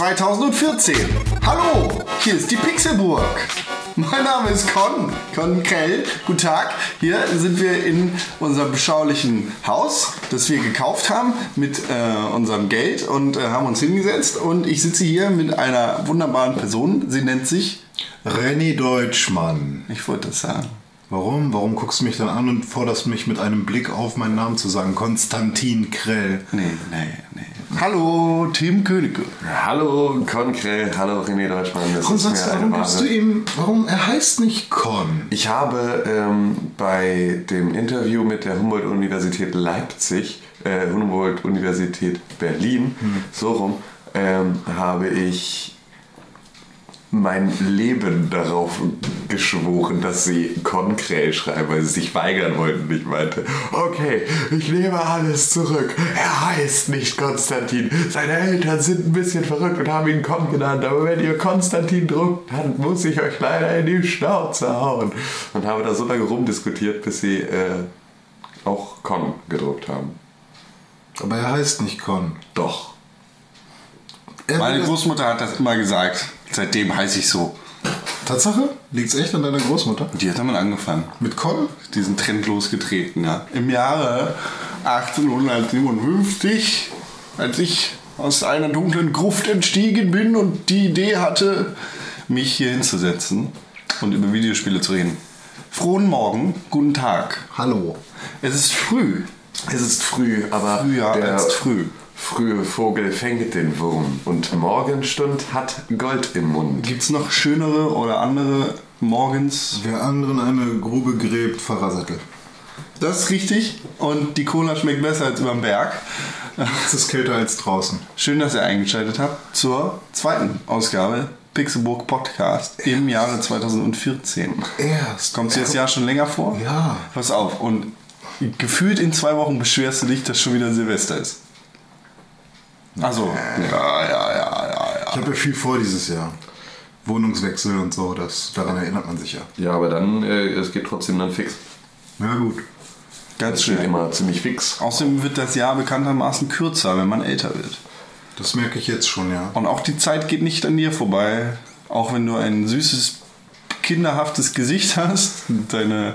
2014. Hallo, hier ist die Pixelburg. Mein Name ist Con, Con Krell. Guten Tag. Hier sind wir in unserem beschaulichen Haus, das wir gekauft haben mit äh, unserem Geld und äh, haben uns hingesetzt. Und ich sitze hier mit einer wunderbaren Person. Sie nennt sich, Renny Deutschmann. ich wollte das sagen. Warum? Warum guckst du mich dann an und forderst mich mit einem Blick auf meinen Namen zu sagen? Konstantin Krell. Nee, nee, nee. Hallo, Tim Königke. Hallo Konkrell, hallo René Deutschmann. Das Warum sagst du, warum gibst du ihm, warum, er heißt nicht Con? Ich habe ähm, bei dem Interview mit der Humboldt-Universität Leipzig, äh, Humboldt-Universität Berlin, Hm. so rum, ähm, habe ich mein Leben darauf geschworen, dass sie Konkrell schreiben, weil sie sich weigern wollten. Ich meinte, okay, ich nehme alles zurück. Er heißt nicht Konstantin. Seine Eltern sind ein bisschen verrückt und haben ihn Kon genannt. Aber wenn ihr Konstantin druckt, dann muss ich euch leider in die Schnauze hauen. Und habe da so lange rumdiskutiert, bis sie äh, auch Con gedruckt haben. Aber er heißt nicht Con. Doch. Er Meine Großmutter hat das immer gesagt. Seitdem heiße ich so. Tatsache? Liegt's echt an deiner Großmutter? Die hat damit angefangen. Mit Con? diesen Trend losgetreten. Ja. Im Jahre 1857, als ich aus einer dunklen Gruft entstiegen bin und die Idee hatte, mich hier hinzusetzen und über Videospiele zu reden. Frohen Morgen, guten Tag. Hallo. Es ist früh. Es ist früh, aber Früher der als früh. Frühe Vogel fängt den Wurm und Morgenstund hat Gold im Mund. Gibt es noch schönere oder andere Morgens? Wer anderen eine Grube gräbt, Pfarrersattel. Das ist richtig. Und die Cola schmeckt besser als überm Berg. Es ist kälter als draußen. Schön, dass ihr eingeschaltet habt zur zweiten Ausgabe Pixelburg Podcast im Jahre 2014. Erst. Kommt dir das Jahr schon länger vor? Ja. Pass auf, und gefühlt in zwei Wochen beschwerst du dich, dass schon wieder Silvester ist. Also, ja, ja, ja, ja, Ich ja. habe ja viel vor dieses Jahr. Wohnungswechsel und so, das, daran erinnert man sich ja. Ja, aber dann, äh, es geht trotzdem dann fix. Na gut. Ganz geht schön. immer ziemlich fix. Außerdem wird das Jahr bekanntermaßen kürzer, wenn man älter wird. Das merke ich jetzt schon, ja. Und auch die Zeit geht nicht an dir vorbei. Auch wenn du ein süßes, kinderhaftes Gesicht hast, und deine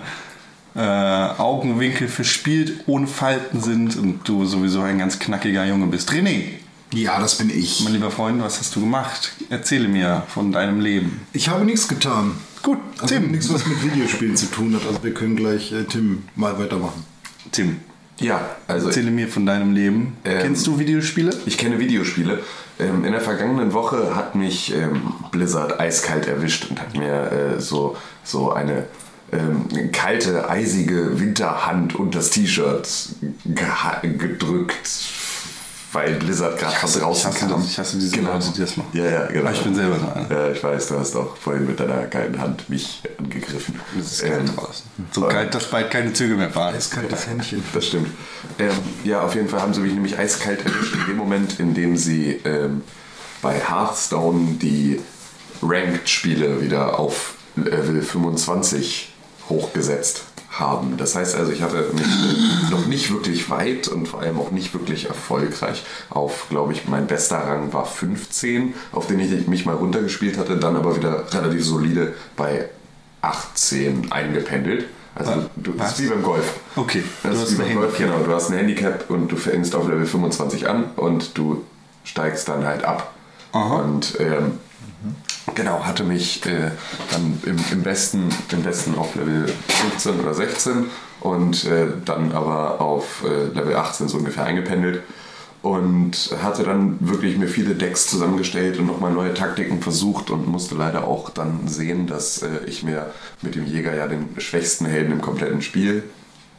äh, Augenwinkel verspielt, ohne Falten sind und du sowieso ein ganz knackiger Junge bist. René, Ja, das bin ich. mein lieber Freund, was hast du gemacht? Erzähle mir von deinem Leben. Ich habe nichts getan. Gut, Also Tim. nichts, was mit Videospielen zu tun hat. Also wir können gleich äh, Tim mal weitermachen. Tim, Ja, also erzähle mir von deinem Leben. Ähm, Kennst du Videospiele? ich kenne Videospiele. Ähm, in der vergangenen Woche hat mich ähm, Blizzard eiskalt erwischt und hat mir äh, so, so eine ähm, kalte, eisige Winterhand und das T-Shirt gedrückt, weil Blizzard gerade von draußen ich hasse kam. das. Ich hasse diese Leute, die das machen. Ja, ja, genau. Aber ich bin selber so einer. Ja, ich weiß, du hast auch vorhin mit deiner kalten Hand mich angegriffen. Es ist kalt Ähm, draußen. So kalt, dass bald keine Züge mehr fahren. Eiskaltes Händchen. Das stimmt. Ähm, ja, auf jeden Fall haben sie mich nämlich eiskalt erwischt in dem Moment, in dem sie ähm, bei Hearthstone die Ranked-Spiele wieder auf Level 25 hochgesetzt haben. Das heißt also, ich hatte mich äh, noch nicht wirklich weit und vor allem auch nicht wirklich erfolgreich auf, glaube ich, mein bester Rang war 15, auf den ich mich mal runtergespielt hatte, dann aber wieder relativ solide bei 18 eingependelt. Also du, das Was? ist wie beim Golf. Okay, Das du ist hast wie ein beim Golf, Handicap. genau. Du hast ein Handicap und du fängst auf Level 25 an und du steigst dann halt ab. Und ähm, genau, hatte mich äh, dann im, im, besten, im besten auf Level 15 oder 16 und äh, dann aber auf äh, Level 18 so ungefähr eingependelt. Und hatte dann wirklich mir viele Decks zusammengestellt und nochmal neue Taktiken versucht und musste leider auch dann sehen, dass äh, ich mir mit dem Jäger ja den schwächsten Helden im kompletten Spiel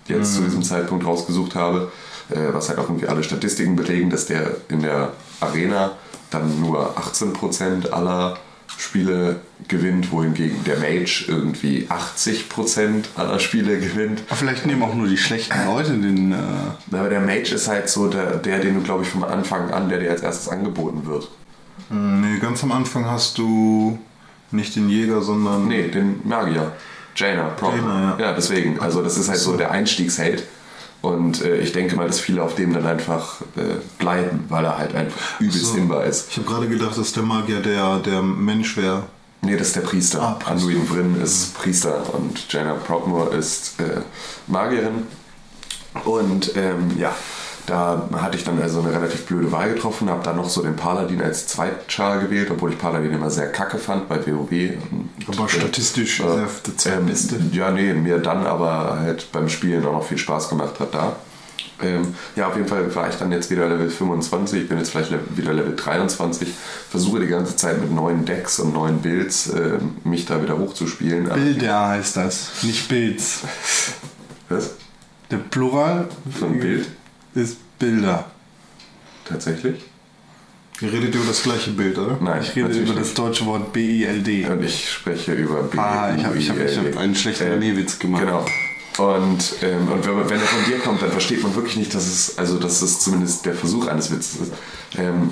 jetzt zu diesem Zeitpunkt rausgesucht habe. äh, was halt auch irgendwie alle Statistiken belegen, dass der in der Arena dann nur 18% aller Spiele gewinnt, wohingegen der Mage irgendwie 80% aller Spiele gewinnt. Aber vielleicht nehmen auch nur die schlechten Leute den. Äh, Aber der Mage ist halt so der, der den du, glaube ich, vom Anfang an, der dir als erstes angeboten wird. Nee, ganz am Anfang hast du nicht den Jäger, sondern. Nee, den Magier. Jaina, Prop. Jaina, ja. ja, deswegen. Also das ist halt so der Einstiegsheld. Und äh, ich denke mal, dass viele auf dem dann einfach äh, bleiben, weil er halt einfach übelst So. ist. Ich habe gerade gedacht, dass der Magier der, der Mensch wäre. Nee, das ist der Priester. Ah, Priester. Anduin Vryn ist Priester und Jaina Prockmore ist äh, Magierin. Und ähm, ja, da hatte ich dann also eine relativ blöde Wahl getroffen, habe dann noch so den Paladin als Zweitchar gewählt, obwohl ich Paladin immer sehr kacke fand bei WoW. Aber statistisch äh, sehr der zweitbeste. ähm, ja, nee, mir dann aber halt beim Spielen auch noch viel Spaß gemacht hat da. Ähm, ja, auf jeden Fall war ich dann jetzt wieder Level 25, ich bin jetzt vielleicht le- wieder Level 23, versuche die ganze Zeit mit neuen Decks und neuen Builds äh, mich da wieder hochzuspielen. Bilder heißt das, nicht Bilds. Was? Der Plural Von Bild? Ist Bilder. Tatsächlich? Ihr redet über das gleiche Bild, oder? Nein, Ich rede über das deutsche Wort B-I-L-D. Und ich spreche über B. Ah, ich hab- ich hab- hab einen schlechten René-Witz gemacht. Genau. Und, ähm, und wenn, wenn er von dir kommt, dann versteht man wirklich nicht, dass es, also dass es zumindest der Versuch eines Witzes ist. Ähm,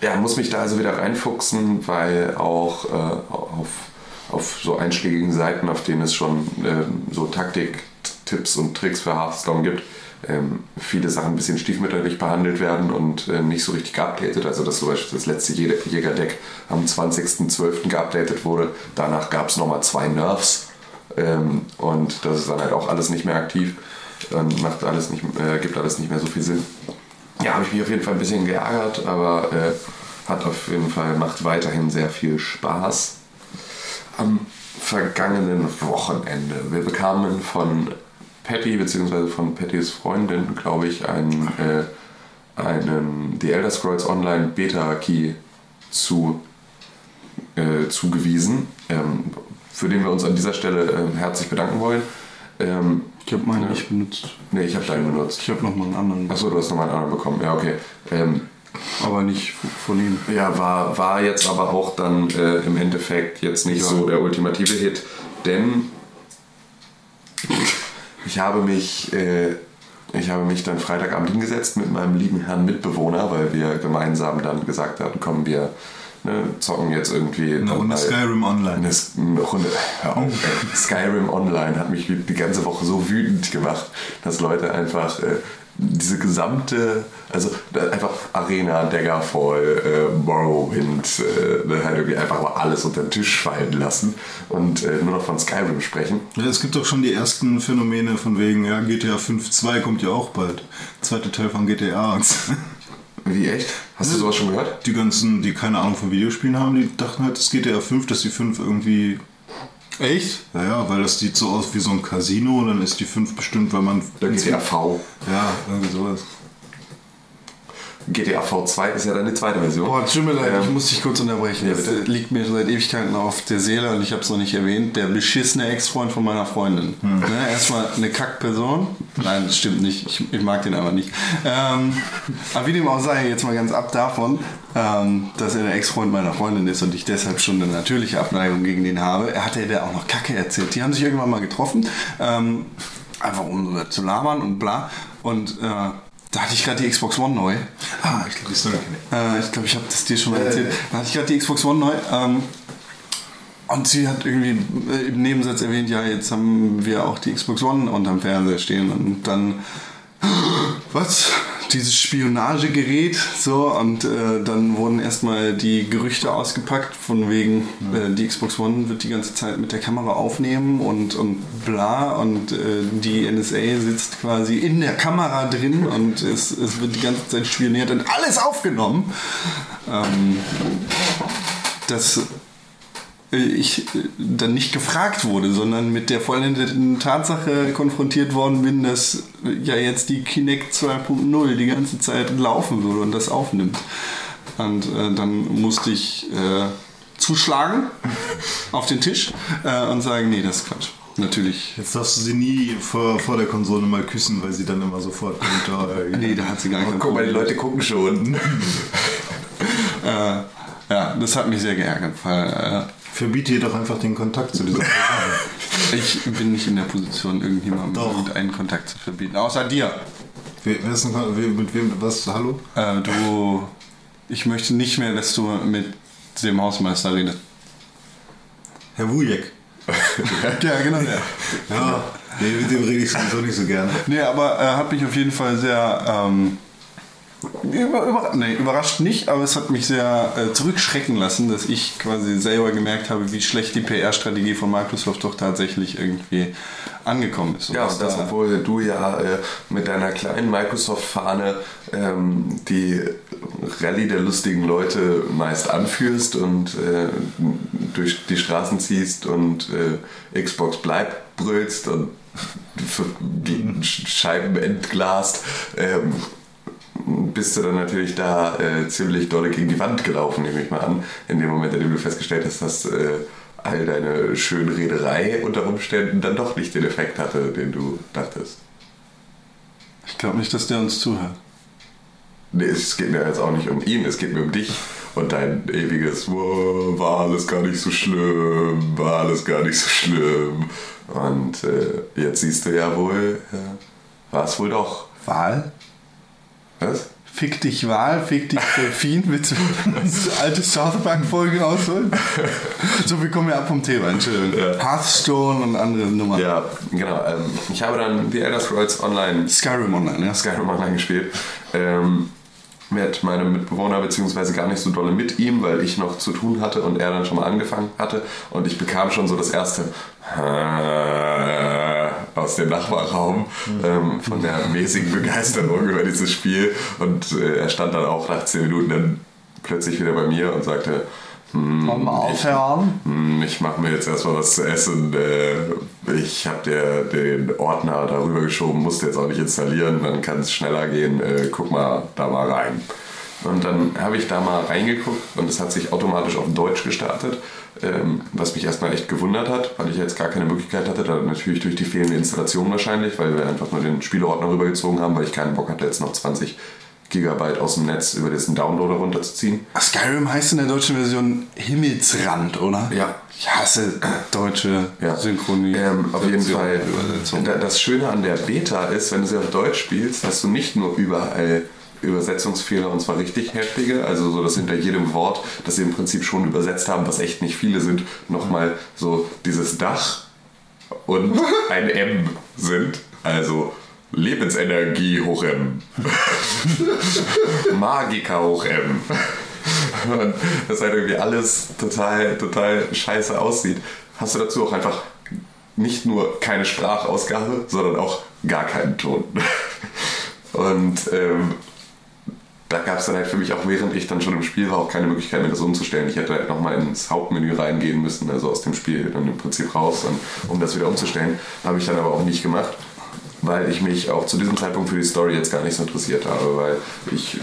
ja, muss mich da also wieder reinfuchsen, weil auch äh, auf, auf so einschlägigen Seiten, auf denen es schon ähm, so Taktik-Tipps und Tricks für Hearthstone gibt, ähm, viele Sachen ein bisschen stiefmütterlich behandelt werden und äh, nicht so richtig geupdatet. Also dass zum Beispiel das letzte Jä- Jägerdeck am 20.12. geupdatet wurde. Danach gab es nochmal zwei Nerfs. Ähm, und das ist dann halt auch alles nicht mehr aktiv und macht alles nicht, äh, gibt alles nicht mehr so viel Sinn. Ja, habe ich mich auf jeden Fall ein bisschen geärgert, aber äh, hat auf jeden Fall, macht weiterhin sehr viel Spaß. Am vergangenen Wochenende, wir bekamen von Patty bzw. von Pattys Freundin, glaube ich, einen, äh, einen The Elder Scrolls Online Beta Key zu äh, zugewiesen, ähm, für den wir uns an dieser Stelle ähm, herzlich bedanken wollen. Ähm, Ich habe meinen nicht benutzt. nee, ich habe deinen benutzt. Ich habe nochmal einen anderen, Achso, du hast nochmal einen anderen bekommen. Ja, okay. Ähm, aber nicht von ihm. ja, war, war jetzt aber auch dann äh, im Endeffekt jetzt nicht so der ultimative Hit, denn ich habe mich, äh, ich habe mich dann Freitagabend hingesetzt mit meinem lieben Herrn Mitbewohner, weil wir gemeinsam dann gesagt hatten, komm, wir ne, zocken jetzt irgendwie. Eine Runde Skyrim Online. eine, Runde, hör auf, ey. Skyrim Online hat mich die ganze Woche so wütend gemacht, dass Leute einfach äh, diese gesamte, also einfach Arena, Daggerfall, äh, Morrowind, äh, ne, halt irgendwie einfach mal alles unter den Tisch fallen lassen und äh, nur noch von Skyrim sprechen. Ja, es gibt doch schon die ersten Phänomene von wegen, ja, GTA 5.2 kommt ja auch bald. Zweiter Teil von GTA. Wie echt? Hast du sowas schon gehört? Die ganzen, die keine Ahnung von Videospielen haben, die dachten halt, das GTA 5, dass die 5 irgendwie. Echt? Naja, weil das sieht so aus wie so ein Casino, dann ist die 5 bestimmt, weil man. Der GTA V. Ja, irgendwie sowas. GTA V2 ist ja die zweite Version. Boah, tut mir leid, ich Ähm, muss dich kurz unterbrechen. Ja, das liegt mir seit Ewigkeiten auf der Seele und ich habe es noch nicht erwähnt. Der beschissene Ex-Freund von meiner Freundin. Hm. Ne, erstmal eine Kackperson. Nein, das stimmt nicht. Ich, ich mag den aber nicht. Ähm, aber wie dem auch sei, jetzt mal ganz ab davon, ähm, dass er der Ex-Freund meiner Freundin ist und ich deshalb schon eine natürliche Abneigung gegen den habe. Er hatte der auch noch Kacke erzählt. Die haben sich irgendwann mal getroffen. Ähm, einfach um zu labern und bla. Und äh, da hatte ich gerade die Xbox One neu. Ah, ich glaube, die Story kenne ich. Äh, ich glaube, ich habe das dir schon mal erzählt. Da hatte ich gerade die Xbox One neu. Ähm, und sie hat irgendwie äh, im Nebensatz erwähnt, ja, jetzt haben wir auch die Xbox One unterm Fernseher stehen. Und dann, was? Dieses Spionagegerät, so. Und äh, dann wurden erstmal die Gerüchte ausgepackt, von wegen, äh, die Xbox One wird die ganze Zeit mit der Kamera aufnehmen und, und bla. Und äh, die NSA sitzt quasi in der Kamera drin und es, es wird die ganze Zeit spioniert und alles aufgenommen. Ähm, dass äh, ich äh, dann nicht gefragt wurde, sondern mit der vollendeten Tatsache konfrontiert worden bin, dass äh, ja jetzt die Kinect 2.0 die ganze Zeit laufen würde und das aufnimmt. Und äh, dann musste ich äh, zuschlagen auf den Tisch äh, und sagen, nee, das ist Quatsch. natürlich. Jetzt darfst du sie nie vor, vor der Konsole mal küssen, weil sie dann immer sofort kommt. Oh, Nee, da hat sie gar kein Guck mal, die. Leute gucken schon. Äh, ja, das hat mich sehr geärgert, weil Verbiete ihr doch einfach den Kontakt zu dieser Person. äh, ich bin nicht in der Position, irgendjemandem irgendeinen Kontakt zu verbieten. Außer dir. wer, wer ist denn, mit wem, was, hallo? Äh, du, ich möchte nicht mehr, dass du mit dem Hausmeister redest. Herr Wujek. Ja, genau der. Ja, nee, mit dem rede ich sowieso nicht so gerne. Nee, aber er hat mich auf jeden Fall sehr ähm, über, über, nee, überrascht nicht, aber es hat mich sehr äh, zurückschrecken lassen, dass ich quasi selber gemerkt habe, wie schlecht die PR-Strategie von Microsoft doch tatsächlich irgendwie angekommen ist. Ja, und das, da- obwohl du ja äh, mit deiner kleinen Microsoft-Fahne ähm, die Rallye der lustigen Leute meist anführst und äh, durch die Straßen ziehst und äh, Xbox bleibt brüllst und die Scheiben entglast, ähm, bist du dann natürlich da äh, ziemlich dolle gegen die Wand gelaufen, nehme ich mal an, in dem Moment, in dem du festgestellt hast, dass äh, all deine Schönrederei unter Umständen dann doch nicht den Effekt hatte, den du dachtest. Ich glaube nicht, dass der uns zuhört. Nee, es geht mir jetzt auch nicht um ihn, es geht mir um dich und dein ewiges, "Wow, war alles gar nicht so schlimm, war alles gar nicht so schlimm. Und äh, jetzt siehst du ja wohl, äh, war es wohl doch. Wahl? Was? Fick dich Wahl, fick dich Delfin. Willst du alte South Park-Folgen ausholen? so, wir kommen ja ab vom Thema, Entschuldigung. Hearthstone und andere Nummern. Ja, genau. Ähm, ich habe dann The Elder Scrolls Online Skyrim Online, ja. Skyrim Online gespielt. Ähm, mit meinem Mitbewohner, beziehungsweise gar nicht so dolle mit ihm, weil ich noch zu tun hatte und er dann schon mal angefangen hatte. Und ich bekam schon so das erste aus dem Nachbarraum ähm, von der mäßigen Begeisterung über dieses Spiel. Und äh, er stand dann auch nach 10 Minuten dann plötzlich wieder bei mir und sagte, Wollen wir aufhören? hm, ich mache mir jetzt erstmal was zu essen. Äh, ich habe dir den Ordner darüber geschoben, musste jetzt auch nicht installieren, dann kann es schneller gehen. Äh, guck mal da mal rein. Und dann habe ich da mal reingeguckt und es hat sich automatisch auf Deutsch gestartet, ähm, was mich erstmal echt gewundert hat, weil ich jetzt gar keine Möglichkeit hatte, da natürlich durch die fehlende Installation wahrscheinlich, weil wir einfach nur den Spieleordner rübergezogen haben, weil ich keinen Bock hatte, jetzt noch 20 Gigabyte aus dem Netz über diesen Downloader runterzuziehen. Skyrim heißt in der deutschen Version Himmelsrand, oder? Ja. Ich hasse deutsche Ja. Synchronie. Ähm, auf jeden Fall. Das Schöne an der Beta ist, wenn du sie auf Deutsch spielst, hast du nicht nur überall Übersetzungsfehler und zwar richtig heftige, also so, dass hinter jedem Wort, das sie im Prinzip schon übersetzt haben, was echt nicht viele sind, nochmal so dieses Dach und ein M sind. Also Lebensenergie hoch M. Magiker hoch M. Und das halt irgendwie alles total, total scheiße aussieht, hast du dazu auch einfach nicht nur keine Sprachausgabe, sondern auch gar keinen Ton. Und ähm, da gab es dann halt für mich auch, während ich dann schon im Spiel war, auch keine Möglichkeit mehr das umzustellen. Ich hätte halt nochmal ins Hauptmenü reingehen müssen, also aus dem Spiel dann im Prinzip raus, und, um das wieder umzustellen. Habe ich dann aber auch nicht gemacht, weil ich mich auch zu diesem Zeitpunkt für die Story jetzt gar nicht so interessiert habe, weil ich,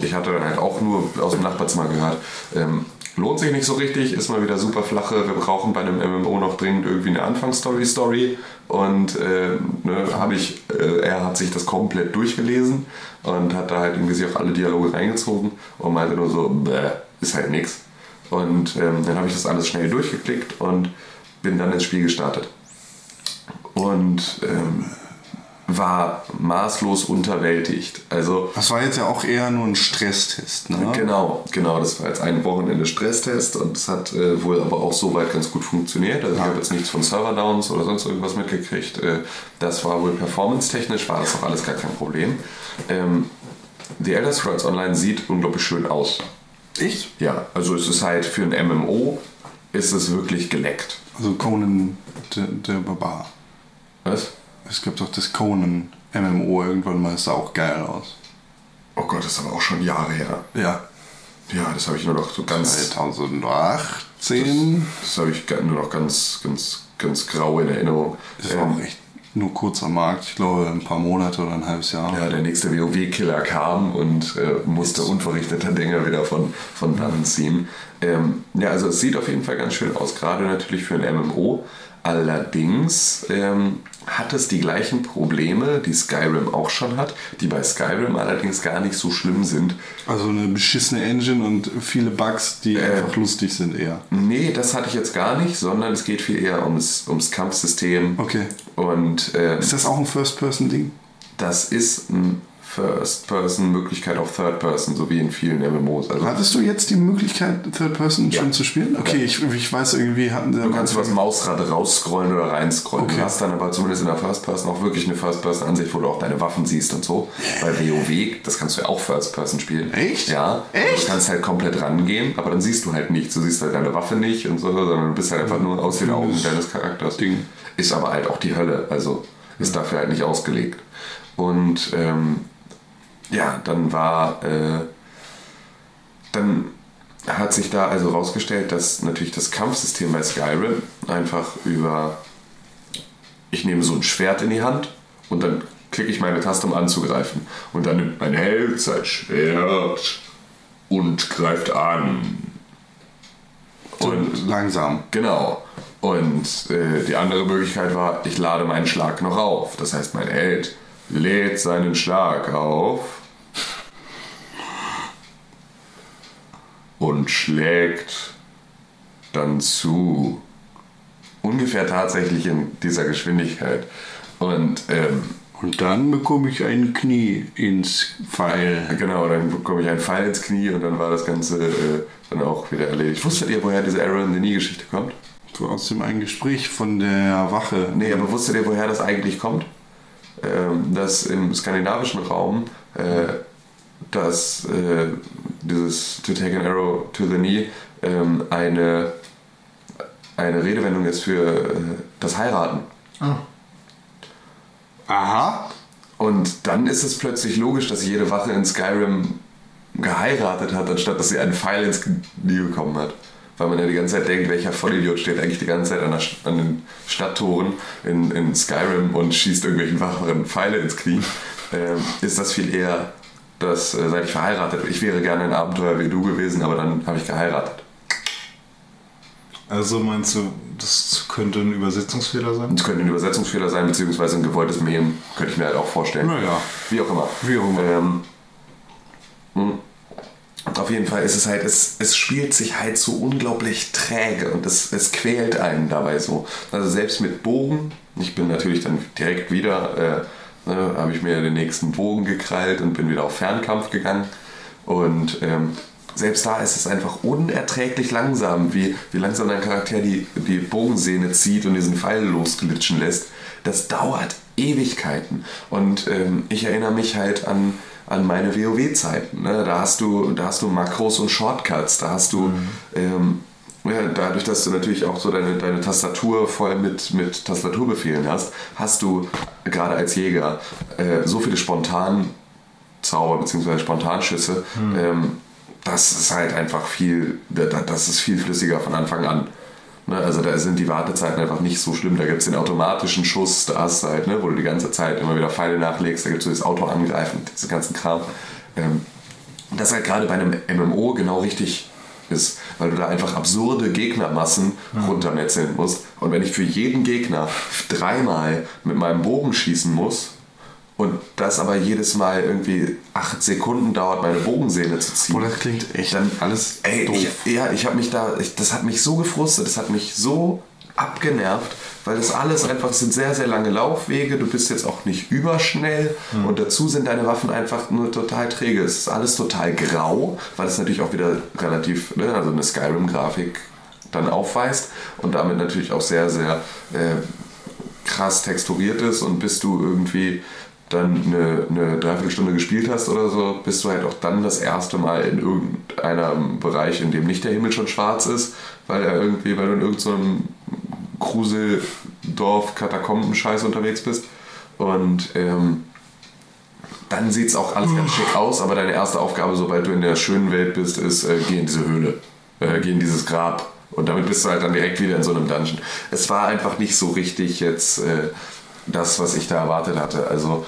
ich hatte dann halt auch nur aus dem Nachbarzimmer gehört, ähm, lohnt sich nicht so richtig, ist mal wieder super flache, wir brauchen bei einem MMO noch dringend irgendwie eine Anfangsstory-Story und äh, ne, habe ich, äh, er hat sich das komplett durchgelesen und hat da halt irgendwie sich auch alle Dialoge reingezogen und meinte nur so, bäh, ist halt nix. Und ähm, dann habe ich das alles schnell durchgeklickt und bin dann ins Spiel gestartet. Und ähm, war maßlos unterwältigt. Also Das war jetzt ja auch eher nur ein Stresstest, ne? Genau, genau. Das war jetzt ein Wochenende Stresstest und es hat äh, wohl aber auch soweit ganz gut funktioniert. Also ich habe jetzt nichts von Serverdowns oder sonst irgendwas mitgekriegt. Äh, das war wohl performance-technisch, war das auch alles gar kein Problem. Ähm, The Elder Scrolls Online sieht unglaublich schön aus. Ich? Ja, also es ist halt für ein MMO ist es wirklich geleckt. Also Conan der, der Barbar. Was? Es gibt doch das Conan MMO irgendwann mal, ist da auch geil aus. Oh Gott, das ist aber auch schon Jahre her. Ja. Ja, das habe ich nur noch so ganz 2018. Das habe ich nur noch ganz, ganz, ganz grau in Erinnerung. Das war Ähm, auch echt nur kurz am Markt. Ich glaube, ein paar Monate oder ein halbes Jahr. ja, der nächste WoW-Killer kam und äh, musste unverrichteter Dinge wieder von, von dann ziehen. Ähm, ja, also es sieht auf jeden Fall ganz schön aus, gerade natürlich für ein MMO. Allerdings ähm, hat es die gleichen Probleme, die Skyrim auch schon hat, die bei Skyrim allerdings gar nicht so schlimm sind. Also eine beschissene Engine und viele Bugs, die Äh. einfach lustig sind eher. Nee, das hatte ich jetzt gar nicht, sondern es geht viel eher ums, ums Kampfsystem. Okay. Und ähm, Ist das auch ein First-Person-Ding? das ist eine First-Person-Möglichkeit auf Third-Person, so wie in vielen MMOs. Also Hattest du jetzt die Möglichkeit, Third-Person Ja. schon zu spielen? Okay, ich, ich weiß irgendwie, hatten sie. Du kannst über das Mausrad rausscrollen oder reinscrollen. Okay. Du hast dann aber zumindest in der First Person auch wirklich eine First Person Ansicht, wo du auch deine Waffen siehst und so. Bei WoW, das kannst du ja auch First Person spielen. Echt? Ja. Echt? Du kannst halt komplett rangehen, aber dann siehst du halt nichts. Du siehst halt deine Waffe nicht und so, sondern du bist halt einfach nur aus den Augen deines Charakters. Ding. Ist aber halt auch die Hölle, also ist dafür halt nicht ausgelegt. Und ähm, ja, dann war äh, dann hat sich da also rausgestellt, dass natürlich das Kampfsystem bei Skyrim einfach über ich nehme so ein Schwert in die Hand und dann klicke ich meine Taste, um anzugreifen. Und dann nimmt mein Held sein Schwert und greift an. Und langsam. Genau. Und äh, die andere Möglichkeit war, ich lade meinen Schlag noch auf. Das heißt, mein Held lädt seinen Schlag auf und schlägt dann zu. Ungefähr tatsächlich in dieser Geschwindigkeit. Und ähm, Und dann bekomme ich ein Knie ins Pfeil. genau, dann bekomme ich einen Pfeil ins Knie und dann war das Ganze äh, dann auch wieder erledigt. Wusstet ihr, woher diese Arrow in the Knee-Geschichte kommt? So aus dem einen Gespräch von der Wache. Nee, aber wusstet ihr, woher das eigentlich kommt? Ähm, dass im skandinavischen Raum äh, dass äh, dieses To take an arrow to the knee ähm, eine, eine Redewendung ist für äh, das Heiraten. Aha. Und dann ist es plötzlich logisch, dass jede Wache in Skyrim geheiratet hat, anstatt dass sie einen Pfeil ins Knie bekommen hat. Weil man ja die ganze Zeit denkt, welcher Vollidiot steht eigentlich die ganze Zeit an, der, an den Stadttoren in, in Skyrim und schießt irgendwelchen Wachen Pfeile ins Knie. Ähm, ist das viel eher, dass äh, seit ich verheiratet bin, ich wäre gerne ein Abenteuer wie du gewesen, aber dann habe ich geheiratet. Also meinst du, das könnte ein Übersetzungsfehler sein? Es könnte ein Übersetzungsfehler sein, beziehungsweise ein gewolltes Mem, könnte ich mir halt auch vorstellen. Naja. Wie auch immer. Wie auch immer. Ähm, mh. auf jeden Fall ist es halt, es, es spielt sich halt so unglaublich träge und es, es quält einen dabei so. Also selbst mit Bogen, ich bin natürlich dann direkt wieder, äh, ne, habe ich mir den nächsten Bogen gekrallt und bin wieder auf Fernkampf gegangen. Und ähm, selbst da ist es einfach unerträglich langsam, wie, wie langsam dein Charakter die, die Bogensehne zieht und diesen Pfeil losglitschen lässt. Das dauert Ewigkeiten. Und ähm, ich erinnere mich halt an, an meine WoW-Zeiten. Ne? Da, hast du, da hast du Makros und Shortcuts, da hast du. Ähm, ja, dadurch, dass du natürlich auch so deine, deine Tastatur voll mit, mit Tastaturbefehlen hast, hast du gerade als Jäger äh, so viele Spontanzauber bzw. Spontanschüsse, ähm, das ist halt einfach viel, da- da- das ist viel flüssiger von Anfang an. Ne, also da sind die Wartezeiten einfach nicht so schlimm. Da gibt es den automatischen Schuss, da hast du halt, ne, wo du die ganze Zeit immer wieder Pfeile nachlegst, da gibt es so das Auto angreifen, diesen ganzen Kram. Ähm, das halt gerade bei einem MMO genau richtig ist, weil du da einfach absurde Gegnermassen runtermetzeln musst. Und wenn ich für jeden Gegner dreimal mit meinem Bogen schießen muss und das aber jedes Mal irgendwie acht Sekunden dauert, meine Bogensehne zu ziehen, Boah, das klingt echt dann alles ey, doof. Ich, ja, ich habe mich da, ich, das hat mich so gefrustet, das hat mich so abgenervt, weil das alles einfach sind sehr, sehr lange Laufwege, du bist jetzt auch nicht überschnell Hm. und dazu sind deine Waffen einfach nur total träge. Es ist alles total grau, weil es natürlich auch wieder relativ, ne, also eine Skyrim-Grafik dann aufweist und damit natürlich auch sehr, sehr äh, krass texturiert ist und bis du irgendwie dann eine, eine Dreiviertelstunde gespielt hast oder so, bist du halt auch dann das erste Mal in irgendeinem Bereich, in dem nicht der Himmel schon schwarz ist, weil er irgendwie, weil du in irgendeinem Gruseldorf Katakomben-Scheiß unterwegs bist. Und ähm, dann sieht es auch alles ganz schick aus, aber deine erste Aufgabe, sobald du in der schönen Welt bist, ist, äh, geh in diese Höhle, äh, geh in dieses Grab. Und damit bist du halt dann direkt wieder in so einem Dungeon. Es war einfach nicht so richtig jetzt äh, das, was ich da erwartet hatte. Also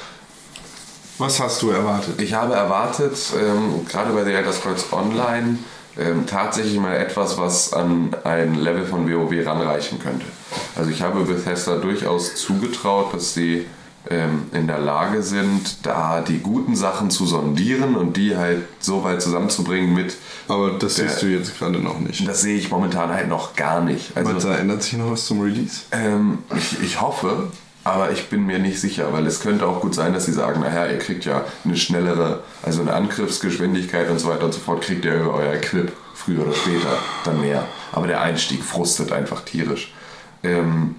Was hast du erwartet? ich habe erwartet, ähm, gerade bei The Elder Scrolls Online, ähm, tatsächlich mal etwas, was an ein Level von WoW ranreichen könnte. Also ich habe Bethesda durchaus zugetraut, dass sie ähm, in der Lage sind, da die guten Sachen zu sondieren und die halt so weit zusammenzubringen mit, Aber das Der- siehst du jetzt gerade noch nicht. das sehe ich momentan halt noch gar nicht. Also, Meinst ändert sich noch was zum Release? ähm, ich, ich hoffe, aber ich bin mir nicht sicher, weil es könnte auch gut sein, dass sie sagen, naja, ihr kriegt ja eine schnellere, also eine Angriffsgeschwindigkeit und so weiter und so fort, kriegt ihr über euer Equip früher oder später dann mehr. Aber der Einstieg frustet einfach tierisch. Ähm,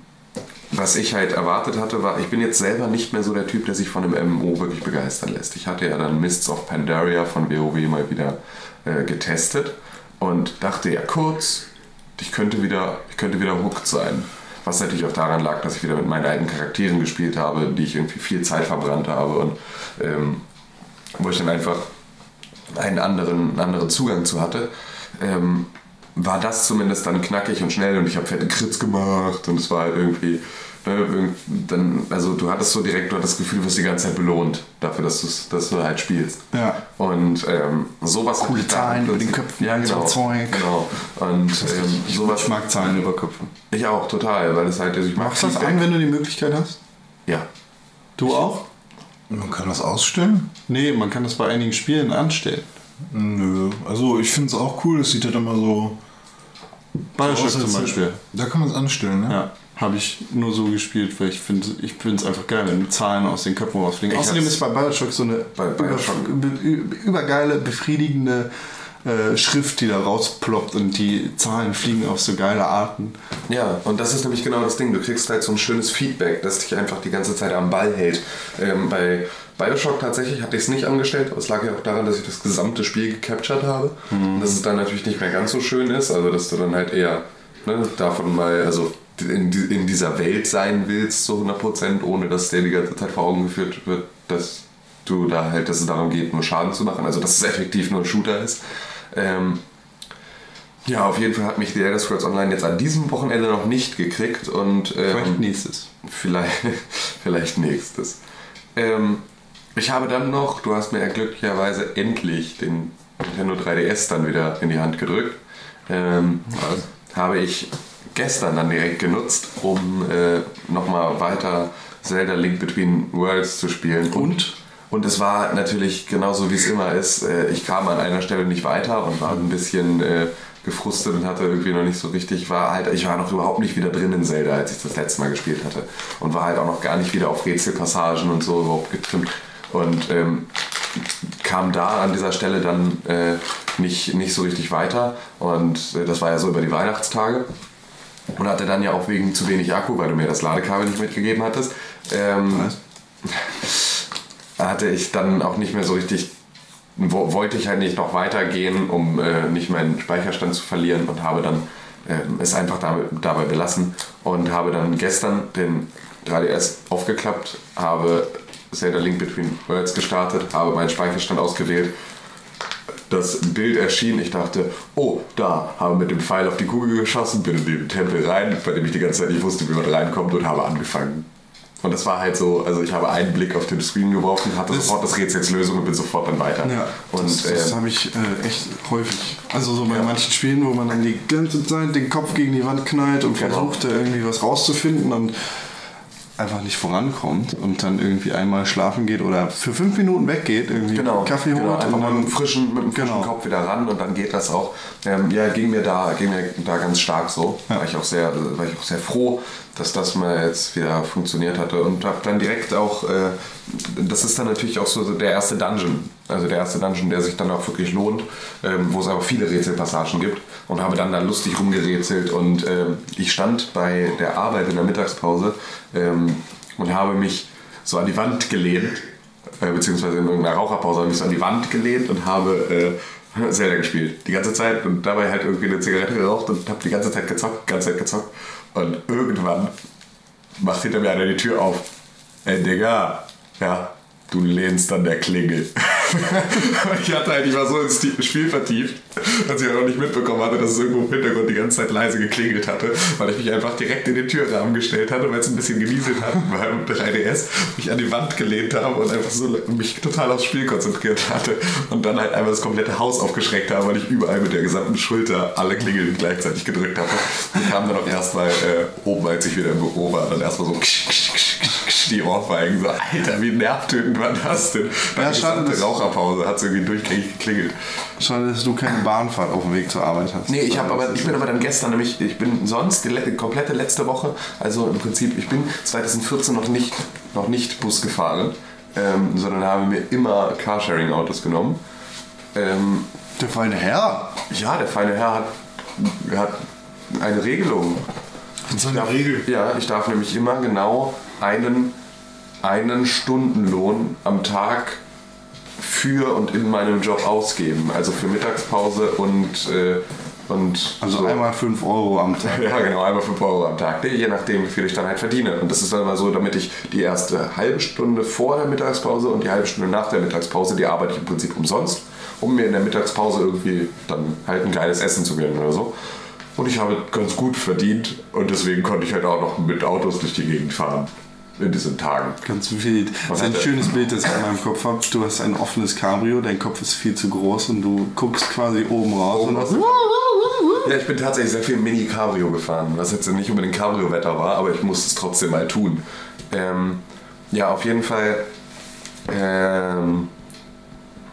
was ich halt erwartet hatte, war, ich bin jetzt selber nicht mehr so der Typ, der sich von einem MMO wirklich begeistern lässt. Ich hatte ja dann Mists of Pandaria von WoW mal wieder äh, getestet und dachte ja kurz, ich könnte wieder, ich könnte wieder hooked sein. Was natürlich auch daran lag, dass ich wieder mit meinen alten Charakteren gespielt habe, die ich irgendwie viel Zeit verbrannt habe und ähm, wo ich dann einfach einen anderen, einen anderen Zugang zu hatte. Ähm, war das zumindest dann knackig und schnell und ich habe fette Crits gemacht und es war halt irgendwie, irgend- dann, also du hattest so direkt, du hattest das Gefühl, du wirst die ganze Zeit belohnt dafür, dass, du's- dass du halt spielst. Ja. Und ähm, sowas Coole ich Zahlen über den Köpfen ja, und so genau, Zeug. Genau. Und ähm, sowas, Ich mag Zahlen über Köpfe. ich auch total, weil es halt, also ich Machst du das an, wenn du die Möglichkeit hast? Ja. Du auch? Man kann das ausstellen? Nee, man kann das bei einigen Spielen anstellen. Nö. Also ich finde es auch cool, es sieht halt immer so. Bioshock zum Beispiel. Da kann man es anstellen, ne? Ja, habe ich nur so gespielt, weil ich finde ich es einfach geil, wenn Zahlen aus den Köpfen rausfliegen. Ich Außerdem ist bei Bioshock so eine Bei Bioshock. über, über, übergeile, befriedigende äh, Schrift, die da rausploppt und die Zahlen fliegen auf so geile Arten. Ja, und das ist nämlich genau das Ding. Du kriegst halt so ein schönes Feedback, das dich einfach die ganze Zeit am Ball hält. Ähm, bei Bioshock tatsächlich hatte ich es nicht angestellt, aber es lag ja auch daran, dass ich das gesamte Spiel gecaptured habe. Und dass es dann natürlich nicht mehr ganz so schön ist, also dass du dann halt eher ne, davon mal, also in, in dieser Welt sein willst zu 100%, ohne dass dir die ganze Zeit vor Augen geführt wird, dass du da halt, dass es darum geht, nur Schaden zu machen, also dass es effektiv nur ein Shooter ist. Ähm, ja, auf jeden Fall hat mich die Elder Scrolls Online jetzt an diesem Wochenende noch nicht gekriegt und Vielleicht ähm, nächstes. vielleicht, vielleicht nächstes. Ähm, ich habe dann noch, du hast mir ja glücklicherweise endlich den Nintendo 3DS dann wieder in die Hand gedrückt. Ähm, habe ich gestern dann direkt genutzt, um äh, nochmal weiter Zelda Link Between Worlds zu spielen. Und? Und es war natürlich genauso wie es immer ist. Äh, Ich kam an einer Stelle nicht weiter und war ein bisschen äh, gefrustet und hatte irgendwie noch nicht so richtig, war halt, ich war noch überhaupt nicht wieder drin in Zelda, als ich das letzte Mal gespielt hatte. Und war halt auch noch gar nicht wieder auf Rätselpassagen und so überhaupt getrimmt. Und ähm, kam da an dieser Stelle dann äh, nicht, nicht so richtig weiter. Und äh, das war ja so über die Weihnachtstage. Und hatte dann ja auch wegen zu wenig Akku, weil du mir das Ladekabel nicht mitgegeben hattest, ähm, hatte ich dann auch nicht mehr so richtig, wo, wollte ich halt nicht noch weitergehen, um äh, nicht meinen Speicherstand zu verlieren und habe dann ähm, es einfach damit, dabei belassen und habe dann gestern den 3DS aufgeklappt, habe Zelda Link Between Worlds gestartet, habe meinen Speicherstand ausgewählt das Bild erschien, ich dachte, oh, da, habe mit dem Pfeil auf die Kugel geschossen, bin in den Tempel rein, bei dem ich die ganze Zeit nicht wusste, wie man reinkommt und habe angefangen. Und das war halt so, also ich habe einen Blick auf den Screen geworfen, hatte sofort das Lösung und bin sofort dann weiter. Ja, und das, das äh, habe ich äh, echt häufig. Also so bei manchen Spielen, wo man dann die ganze Zeit den Kopf gegen die Wand knallt und Genau. versucht, da irgendwie was rauszufinden und einfach nicht vorankommt und dann irgendwie einmal schlafen geht oder für fünf Minuten weggeht, irgendwie Genau, Kaffee holt genau, einfach und mit dann einem frischen, mit einem frischen Genau. Kopf wieder ran und dann geht das auch. Ähm, ja, ging mir da, ging mir da ganz stark so. Ja. War ich auch sehr, war ich auch sehr froh, dass das mal jetzt wieder funktioniert hatte und habe dann direkt auch, äh, das ist dann natürlich auch so der erste Dungeon, also der erste Dungeon, der sich dann auch wirklich lohnt, ähm, wo es aber viele Rätselpassagen gibt und habe dann da lustig rumgerätselt und ähm, ich stand bei der Arbeit in der Mittagspause ähm, und habe mich so an die Wand gelehnt äh, beziehungsweise in irgendeiner Raucherpause habe ich mich so an die Wand gelehnt und habe äh, Zelda gespielt. Die ganze Zeit und dabei halt irgendwie eine Zigarette geraucht und habe die ganze Zeit gezockt, ganze Zeit gezockt. Und irgendwann macht hinter mir einer die Tür auf. Ey, Digga, ja, du lehnst an der Klingel. Ich hatte halt, ich war so ins Spiel vertieft dass ich auch nicht mitbekommen hatte, dass es irgendwo im Hintergrund die ganze Zeit leise geklingelt hatte, weil ich mich einfach direkt in den Türrahmen gestellt hatte, weil es ein bisschen genieselt hat beim 3DS, mich an die Wand gelehnt habe und einfach so mich total aufs Spiel konzentriert hatte und dann halt einfach das komplette Haus aufgeschreckt habe, weil ich überall mit der gesamten Schulter alle Klingeln gleichzeitig gedrückt habe. Und kam dann auch erstmal äh, oben, als ich wieder im Büro war, dann erstmal so ksch, ksch, ksch, ksch, die Ohrfeigen. So, Alter, wie nervtötend war das denn? Meine Ja, gesamte Raucherpause hat es irgendwie durchgängig geklingelt. Schade, dass du keine Bahnfahrt auf dem Weg zur Arbeit hast. Nee, ich, hab aber, ich bin aber dann gestern nämlich, ich bin sonst die le- komplette letzte Woche, also im Prinzip, ich bin 2014 noch nicht, noch nicht Bus gefahren, ähm, sondern habe mir immer Carsharing-Autos genommen. Ähm, Der feine Herr. ja, der feine Herr hat, hat eine Regelung. Das ist eine Regel. Ja, ich darf nämlich immer genau einen, einen Stundenlohn am Tag für und in meinem Job ausgeben. Also für Mittagspause und, äh, und Also so. einmal 5 Euro am Tag. Ja, genau, einmal 5 Euro am Tag. Je nachdem, wie viel ich dann halt verdiene. Und das ist dann immer so, damit ich die erste halbe Stunde vor der Mittagspause und die halbe Stunde nach der Mittagspause, die arbeite ich im Prinzip umsonst, um mir in der Mittagspause irgendwie dann halt ein geiles Essen zu gönnen oder so. Und ich habe ganz gut verdient und deswegen konnte ich halt auch noch mit Autos durch die Gegend fahren in diesen Tagen. Ganz wild. Das ist ein schönes Bild, das ich in meinem Kopf habe. Du hast ein offenes Cabrio, dein Kopf ist viel zu groß und du guckst quasi oben raus. Oben und dem Ja, ich bin tatsächlich sehr viel Mini-Cabrio gefahren, was jetzt nicht unbedingt Cabrio-Wetter war, aber ich musste es trotzdem mal tun. Ähm, ja, auf jeden Fall ähm,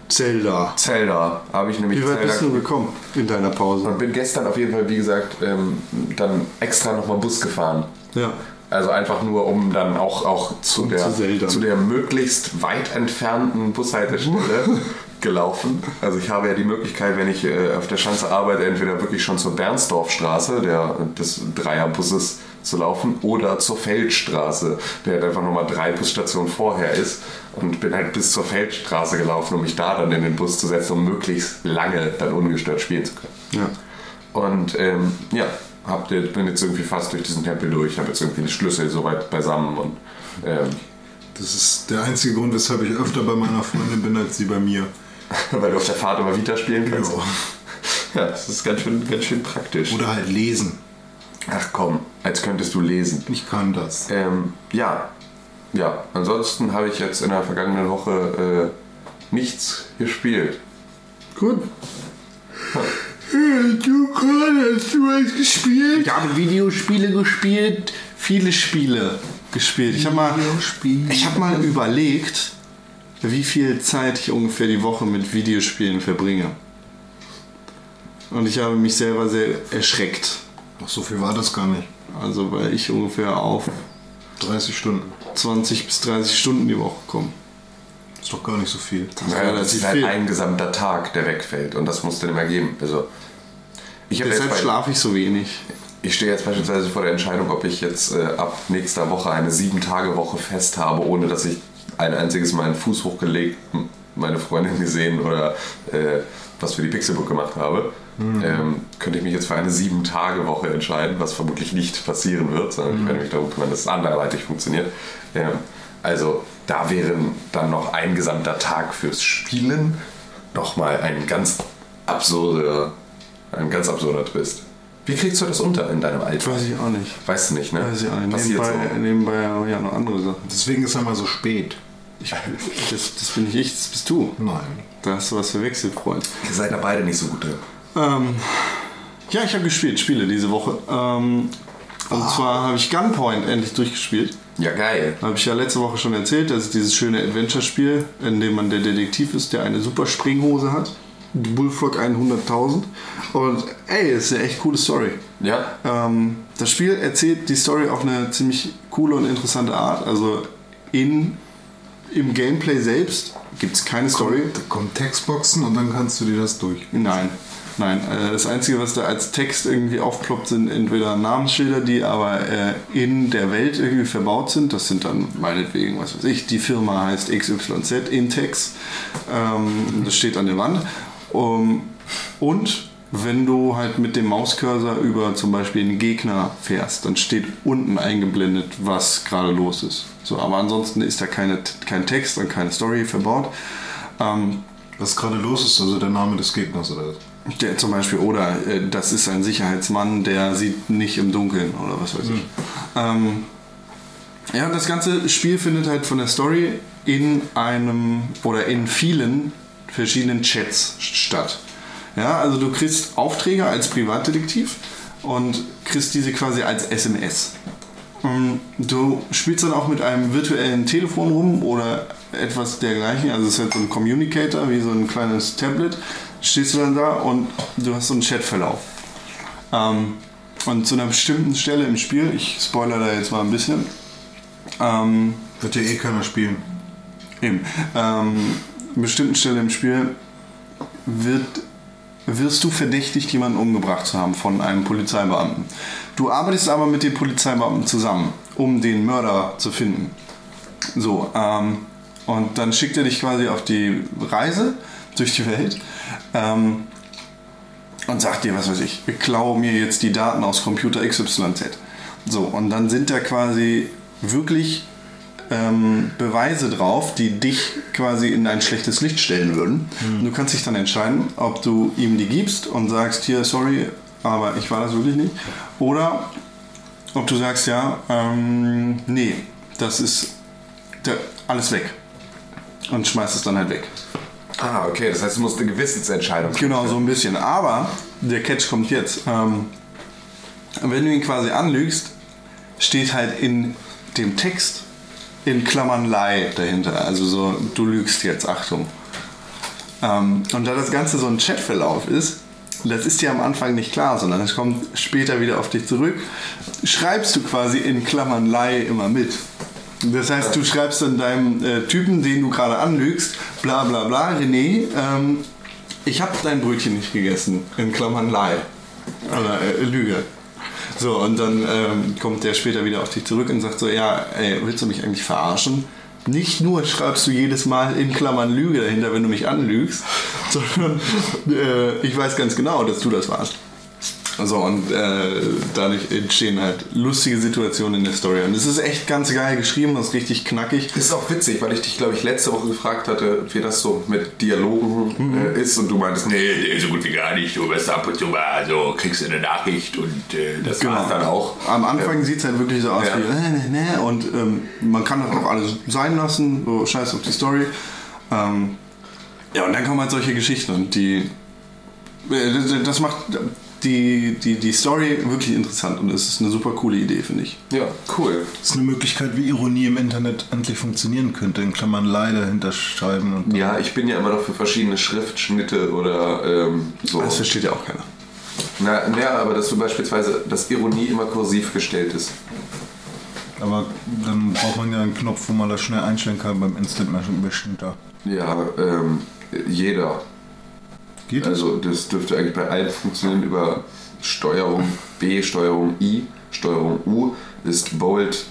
Zelda. Zelda habe ich nämlich Wie weit Zelda bist du gekommen in deiner Pause? und bin gestern auf jeden Fall, wie gesagt, ähm, dann extra nochmal Bus gefahren. Ja. Also einfach nur, um dann auch, auch zu, Um der, zu zu der möglichst weit entfernten Bushaltestelle gelaufen. Also ich habe ja die Möglichkeit, wenn ich äh, auf der Schanze arbeite, entweder wirklich schon zur Bernsdorfstraße, der, des Dreierbusses zu laufen, oder zur Feldstraße, der halt einfach nochmal drei Busstationen vorher ist. Und bin halt bis zur Feldstraße gelaufen, um mich da dann in den Bus zu setzen, um möglichst lange dann ungestört spielen zu können. Ja. Und ähm, ja, hab, jetzt- bin jetzt irgendwie fast durch diesen Tempel durch, habe jetzt irgendwie die Schlüssel soweit beisammen und ähm, Das ist der einzige Grund, weshalb ich öfter bei meiner Freundin bin als sie bei mir. weil du auf der Fahrt immer Vita spielen kannst. Ja. Ja, das ist ganz schön, ganz schön praktisch. Oder halt lesen. Ach komm, als könntest du lesen. Ich kann das. Ähm, ja, ja. Ansonsten habe ich jetzt in der vergangenen Woche äh, nichts gespielt. Gut. Du kannst, du hast gespielt. Ich habe Videospiele gespielt, viele Spiele gespielt. Ich habe mal, ich habe mal überlegt, wie viel Zeit ich ungefähr die Woche mit Videospielen verbringe. Und ich habe mich selber sehr erschreckt. Ach, so viel war das gar nicht. Also weil ich ungefähr auf 30 Stunden. 20 bis 30 Stunden die Woche komme. Ist doch gar nicht so viel. Naja, das ist relativ halt viel. ein gesamter Tag, der wegfällt. Und das muss dann immer geben. Also, ich Deshalb schlafe ich so wenig. Ich stehe jetzt beispielsweise vor der Entscheidung, ob ich jetzt äh, ab nächster Woche eine sieben-Tage-Woche fest habe, ohne dass ich ein einziges Mal einen Fuß hochgelegt, meine Freundin gesehen oder äh, was für die Pixelbook gemacht habe. Ähm, könnte ich mich jetzt für eine sieben-Tage-Woche entscheiden, was vermutlich nicht passieren wird, sondern ich werde mich darum kümmern, dass es anderweitig funktioniert. Ähm, also da wäre dann noch ein gesamter Tag fürs Spielen nochmal ein ganz absurder, ein ganz absurder Twist. Wie kriegst du das unter in deinem Alter? Weiß ich auch nicht. Weißt du nicht, ne? Weiß ich auch nicht. Passiert Nebenbei, so. nebenbei ja noch andere Sachen. Deswegen ist er mal so spät. Ich, das, das bin nicht ich, das bist du. Nein. Da hast du was verwechselt, Freund. Ihr seid da beide nicht so gut drin. Ähm, ja, ich habe gespielt, Spiele diese Woche. Ähm, und zwar habe ich Gunpoint endlich durchgespielt. Ja, geil. Habe ich ja letzte Woche schon erzählt. Das ist dieses schöne Adventure-Spiel, in dem man der Detektiv ist, der eine super Springhose hat. Bullfrog 100.000. Und ey, ist eine echt coole Story. Ja? Ähm, das Spiel erzählt die Story auf eine ziemlich coole und interessante Art. Also in, im Gameplay selbst gibt es keine Story. Da kommen Textboxen und dann kannst du dir das durch. Nein, nein. Äh, Das Einzige, was da als Text irgendwie aufploppt, sind entweder Namensschilder, die aber äh, in der Welt irgendwie verbaut sind. Das sind dann meinetwegen, was weiß ich, die Firma heißt XYZ, Intex. Ähm, das steht an der Wand. Um, und wenn du halt mit dem Mauscursor über zum Beispiel einen Gegner fährst, dann steht unten eingeblendet, was gerade los ist. So, aber ansonsten ist da keine, kein Text und keine Story verbaut. Ähm, Was gerade los ist, also der Name des Gegners oder was? Der zum Beispiel, oder äh, das ist ein Sicherheitsmann, der sieht nicht im Dunkeln oder was weiß ich. Ähm, ja, das ganze Spiel findet halt von der Story in einem oder in vielen verschiedenen Chats statt. Ja, also du kriegst Aufträge als Privatdetektiv und kriegst diese quasi als SMS. Ähm, Du spielst dann auch mit einem virtuellen Telefon rum oder etwas dergleichen. Also es ist halt so ein Communicator, wie so ein kleines Tablet. Stehst du dann da und du hast so einen Chatverlauf. Ähm, und zu einer bestimmten Stelle im Spiel, ich spoilere da jetzt mal ein bisschen, ähm, Wird ja eh keiner spielen. Eben. Ähm, bestimmten Stelle im Spiel wird, wirst du verdächtigt, jemanden umgebracht zu haben von einem Polizeibeamten. Du arbeitest aber mit dem Polizeibeamten zusammen, um den Mörder zu finden. So, ähm, und dann schickt er dich quasi auf die Reise durch die Welt ähm, und sagt dir, was weiß ich, klau mir jetzt die Daten aus Computer XYZ. So, und dann sind da quasi wirklich ähm, Beweise drauf, die dich quasi in ein schlechtes Licht stellen würden. Und Du kannst dich dann entscheiden, ob du ihm die gibst und sagst, hier, sorry, aber ich war das wirklich nicht. Oder ob du sagst, ja, ähm, nee, das ist da, alles weg. Und schmeißt es dann halt weg. Ah, okay, das heißt, du musst eine Gewissensentscheidung Genau, so ein bisschen. Aber der Catch kommt jetzt. Ähm, wenn du ihn quasi anlügst, steht halt in dem Text in Klammern Lie dahinter. Also so, du lügst jetzt, Achtung. Ähm, und da das Ganze so ein Chatverlauf ist, das ist dir am Anfang nicht klar, sondern es kommt später wieder auf dich zurück, schreibst du quasi in Klammern Lie immer mit. Das heißt, du schreibst dann deinem äh, Typen, den du gerade anlügst, bla bla bla, René, ähm, ich habe dein Brötchen nicht gegessen, in Klammern Lie. Oder äh, Lüge. So, und dann ähm, kommt der später wieder auf dich zurück und sagt so, ja, ey, willst du mich eigentlich verarschen? Nicht nur schreibst du jedes Mal in Klammern Lüge dahinter, wenn du mich anlügst, sondern äh, ich weiß ganz genau, dass du das warst. So, und äh, dadurch entstehen halt lustige Situationen in der Story. Und es ist echt ganz geil geschrieben, das ist richtig knackig. Das ist auch witzig, weil ich dich, glaube ich, letzte Woche gefragt hatte, wie das so mit Dialogen äh, ist und du meintest, nee, Nee, so gut wie gar nicht. Du wirst ab und zu mal so, kriegst du eine Nachricht und äh, das das war's dann auch. Am Anfang sieht es halt wirklich so aus Ja. wie äh, ne, ne, und ähm, man kann das auch alles sein lassen, so scheiß auf die Story. Ähm, ja, und dann kommen halt solche Geschichten und die äh, das macht die, die, die Story wirklich interessant und es ist eine super coole Idee, finde ich. Ja, cool. Das ist eine Möglichkeit, wie Ironie im Internet endlich funktionieren könnte. In Klammern leider hinterschreiben und Ja, ich bin ja immer noch für verschiedene Schriftschnitte oder ähm, so. Das versteht ja auch keiner. Na, ja, aber dass du beispielsweise, dass Ironie immer kursiv gestellt ist. Aber dann braucht man ja einen Knopf, wo man das schnell einstellen kann beim Instant Machine da. Ja, ähm, jeder. Geht das? Also das dürfte eigentlich bei allen funktionieren über Steuerung B, Steuerung I, Steuerung U ist Bold,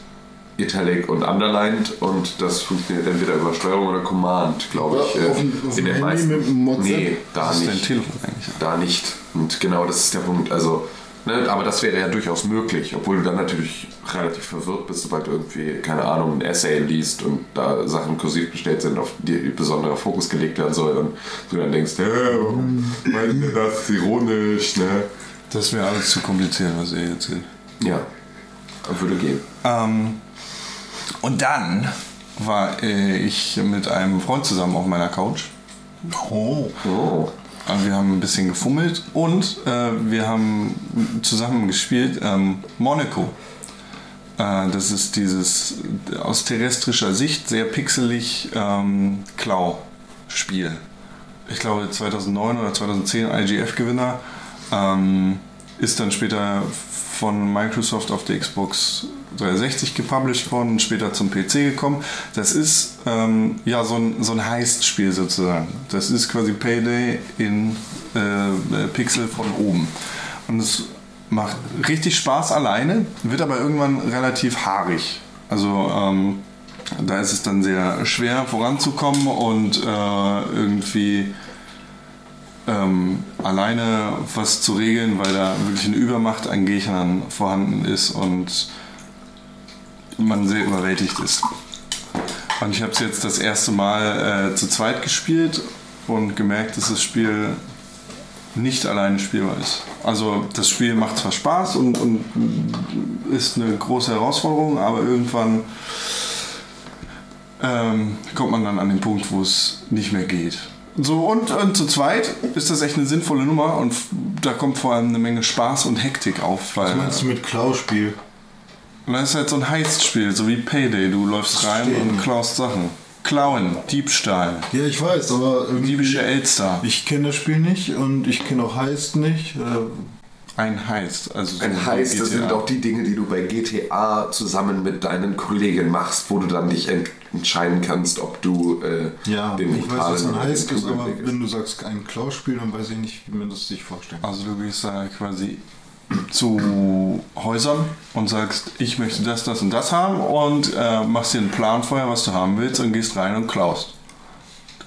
Italic und Underlined und das funktioniert entweder über Steuerung oder Command, glaube ich. Ja, äh, auf dem- auf in den Handy meisten. mit dem WhatsApp? Nee, da Das ist dein nicht. Telefon eigentlich. Da nicht. Und genau das ist der Punkt. Also, ne, aber das wäre ja durchaus möglich, obwohl du dann natürlich relativ verwirrt bist, sobald du irgendwie, keine Ahnung, ein Essay liest und da Sachen kursiv gestellt sind, auf die besonderer Fokus gelegt werden soll und du dann denkst, hä, warum meint ihr das ironisch, ne? Das wäre alles zu kompliziert, was ihr erzählt. Ja, würde gehen. Ähm, und dann war äh, ich mit einem Freund zusammen auf meiner Couch. Oh. Oh. Wir haben ein bisschen gefummelt und äh, wir haben zusammen gespielt ähm, Monaco. Äh, das ist dieses aus terrestrischer Sicht sehr pixelig ähm, Klau-Spiel. Ich glaube 2009 oder 2010 IGF-Gewinner. Ähm, ist dann später von Microsoft auf der Xbox 360 gepublished worden und später zum PC gekommen. Das ist ähm, ja so ein, so ein Heist-Spiel sozusagen. Das ist quasi Payday in äh, Pixel von oben. Und es macht richtig Spaß alleine, wird aber irgendwann relativ haarig. Also ähm, da ist es dann sehr schwer voranzukommen und äh, irgendwie ähm, alleine was zu regeln, weil da wirklich eine Übermacht an Gegnern vorhanden ist und man sehr überwältigt ist. Und ich habe es jetzt das erste Mal äh, zu zweit gespielt und gemerkt, dass das Spiel nicht alleine spielbar ist. Also das Spiel macht zwar Spaß und, und ist eine große Herausforderung, aber irgendwann ähm, kommt man dann an den Punkt, wo es nicht mehr geht. So und, und zu zweit ist das echt eine sinnvolle Nummer und da kommt vor allem eine Menge Spaß und Hektik auf, Was meinst du mit Klauspiel? Und das ist halt so ein Heistspiel, so wie Payday. Du läufst rein Stimmt. und klaust Sachen. Klauen, Diebstahl, Ja, ich weiß, aber irgendwie... diebische Elster. Ich kenne das Spiel nicht und ich kenne auch Heist nicht. Äh, Ein Heist. Also so Ein Heist, das sind auch die Dinge, die du bei GTA zusammen mit deinen Kollegen machst, wo du dann nicht ent entscheiden kannst, ob du äh, Ja, den ich weiß, was ein Heist ist, aber wenn du sagst ein Klauspiel, dann weiß ich nicht, wie man das sich vorstellt. Also du gehst da quasi zu Häusern und sagst, ich möchte das, das und das haben und äh, machst dir einen Plan vorher, was du haben willst und gehst rein und klaust.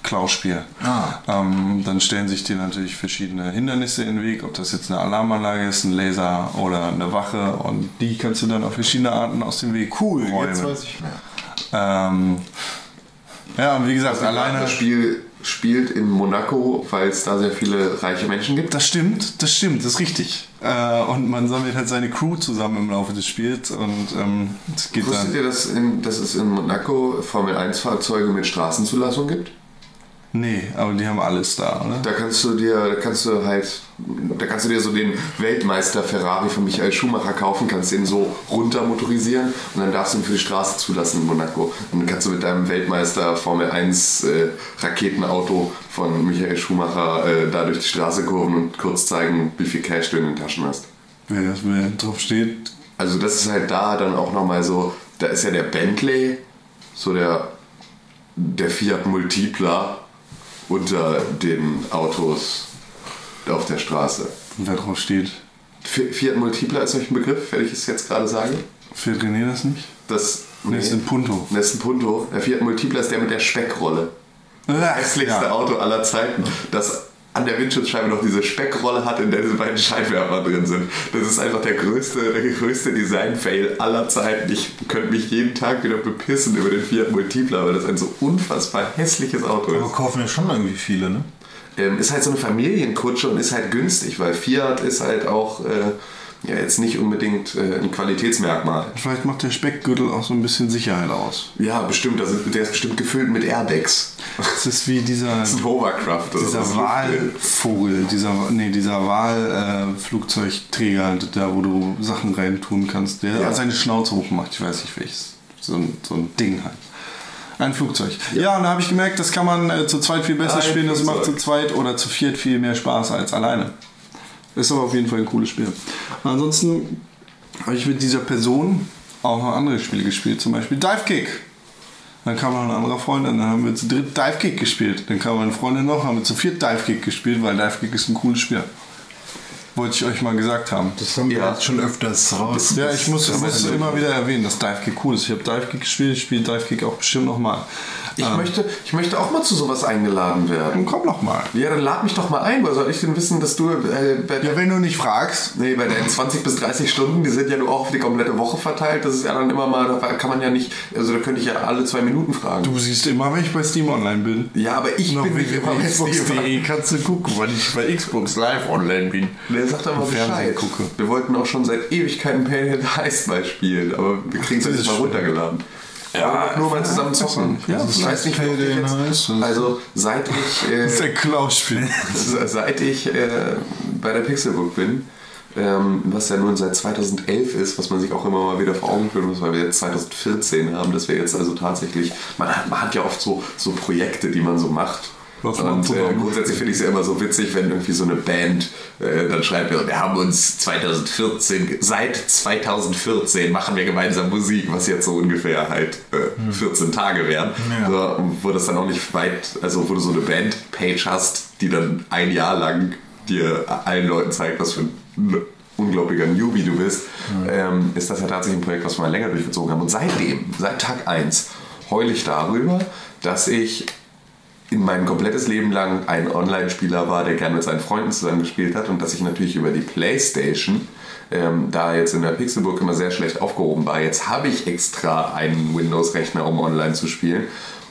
Klauspiel. Ah. Ähm, dann stellen sich dir natürlich verschiedene Hindernisse in den Weg, ob das jetzt eine Alarmanlage ist, ein Laser oder eine Wache und die kannst du dann auf verschiedene Arten aus dem Weg Cool, räumen. jetzt weiß ich mehr. Ähm, ja, und wie gesagt, alleine. Das Spiel spielt in Monaco, weil es da sehr viele reiche Menschen gibt. Das stimmt, das stimmt, das ist richtig. Äh, und man sammelt halt seine Crew zusammen im Laufe des Spiels und ähm, es geht Wusstet dann. ihr, dass, in, dass es in Monaco Formel 1 Fahrzeuge mit Straßenzulassung gibt? Nee, aber die haben alles da, oder? Da kannst du dir, da kannst du halt, da kannst du dir so den Weltmeister Ferrari von Michael Schumacher kaufen, kannst den so runter motorisieren und dann darfst du ihn für die Straße zulassen in Monaco. Und dann kannst du mit deinem Weltmeister Formel 1 äh, Raketenauto von Michael Schumacher äh, da durch die Straße kurven und kurz zeigen, wie viel Cash du in den Taschen hast. Wer das will, drauf steht. Also das ist halt da dann auch nochmal so, da ist ja der Bentley, so der, der Fiat Multipla unter den Autos auf der Straße. Wer drauf steht. Fi- Fiat Multipla ist euch ein Begriff, wenn ich es jetzt gerade sage? Fehlt René das nicht? Das, Nee, ein Punto. Das ein Punto. Der Fiat Multipla ist der mit der Speckrolle. Hässlichste Ja. Auto aller Zeiten. Das an der Windschutzscheibe noch diese Speckrolle hat, in der diese beiden Scheinwerfer drin sind. Das ist einfach der größte, der größte Design-Fail aller Zeiten. Ich könnte mich jeden Tag wieder bepissen über den Fiat Multipla, weil das ein so unfassbar hässliches Auto Aber ist. kaufen ja schon irgendwie viele, ne? Ähm, ist halt so eine Familienkutsche und ist halt günstig, weil Fiat ist halt auch äh, ja, jetzt nicht unbedingt äh, ein Qualitätsmerkmal. Vielleicht macht der Speckgürtel auch so ein bisschen Sicherheit aus. Ja, bestimmt. Also der ist bestimmt gefüllt mit Airbags. Das ist wie dieser, Das ist ein Hovercraft. oder dieser. Wahlvogel, dieser, nee, dieser Wahlflugzeugträger, da wo du Sachen reintun kannst, der Ja. seine Schnauze hochmacht. Ich weiß nicht welches. So ein, so ein Ding halt. Ein Flugzeug. Ja, und da habe ich gemerkt, das kann man äh, zu zweit viel besser Ein spielen. Das macht zu Flugzeug. zweit oder zu viert viel mehr Spaß als alleine. Ist aber auf jeden Fall ein cooles Spiel. Ansonsten habe ich mit dieser Person auch noch andere Spiele gespielt, zum Beispiel Dive Kick. Dann kam noch ein anderer Freund, und dann haben wir zu dritt Dive Kick gespielt. Dann kam meine Freundin noch, haben wir zu viert Dive Kick gespielt, weil Dive Kick ist ein cooles Spiel. Wollte ich euch mal gesagt haben. Das haben wir Ja. jetzt schon öfters raus. Ja, ich muss, ich muss immer wieder erwähnen, dass Dive Kick cool ist. Ich habe Dive Kick gespielt, ich spiele Dive Kick auch bestimmt nochmal. Ich, möchte, ich möchte auch mal zu sowas eingeladen werden. Komm noch mal. Ja, dann lad mich doch mal ein. Woher soll ich denn wissen, dass du äh, bei, Ja, wenn du nicht fragst. nee, bei deinen 20 bis 30 Stunden, die sind ja nur auch auf die komplette Woche verteilt. Das ist ja dann immer mal, da kann man ja nicht, also da könnte ich ja alle zwei Minuten fragen. Du siehst immer, wenn ich bei Steam online bin. ja, aber ich Noch bin nicht immer bei www.xbox.de kannst du gucken, weil ich bei Xbox Live online bin. Der sagt Fernsehen Bescheid. gucke. Wir wollten auch schon seit Ewigkeiten Pale Heist mal spielen, aber wir kriegen es ist mal runtergeladen. Ja, nur mal zusammen zocken. Ja, ich weiß nicht, Pale ich jetzt, Heist? Also seit ich äh, Das ist Klauspiel. seit ich äh, bei der Pixelbook bin, ähm, was ja nun seit 2011 ist, was man sich auch immer mal wieder vor Augen führen muss, weil wir jetzt 2014 haben, dass wir jetzt also tatsächlich, man hat, man hat ja oft so, so Projekte, die man so macht. Was man Und äh, grundsätzlich finde ich es ja immer so witzig, wenn irgendwie so eine Band äh, dann schreibt, wir, wir haben uns 2014, ge- seit 2014 machen wir gemeinsam Musik, was jetzt so ungefähr halt äh, 14 Tage wären. Ja. So, wo das dann auch nicht weit, also wo du so eine Band-Page hast, die dann ein Jahr lang dir allen Leuten zeigt, was für ein unglaublicher Newbie du bist, ähm, ist das ja tatsächlich ein Projekt, was wir mal länger durchgezogen haben. Und seitdem, seit Tag 1, heule ich darüber, dass ich mein komplettes Leben lang ein Online-Spieler war, der gerne mit seinen Freunden zusammen gespielt hat und dass ich natürlich über die Playstation ähm, da jetzt in der Pixelburg immer sehr schlecht aufgehoben war. Jetzt habe ich extra einen Windows-Rechner, um online zu spielen.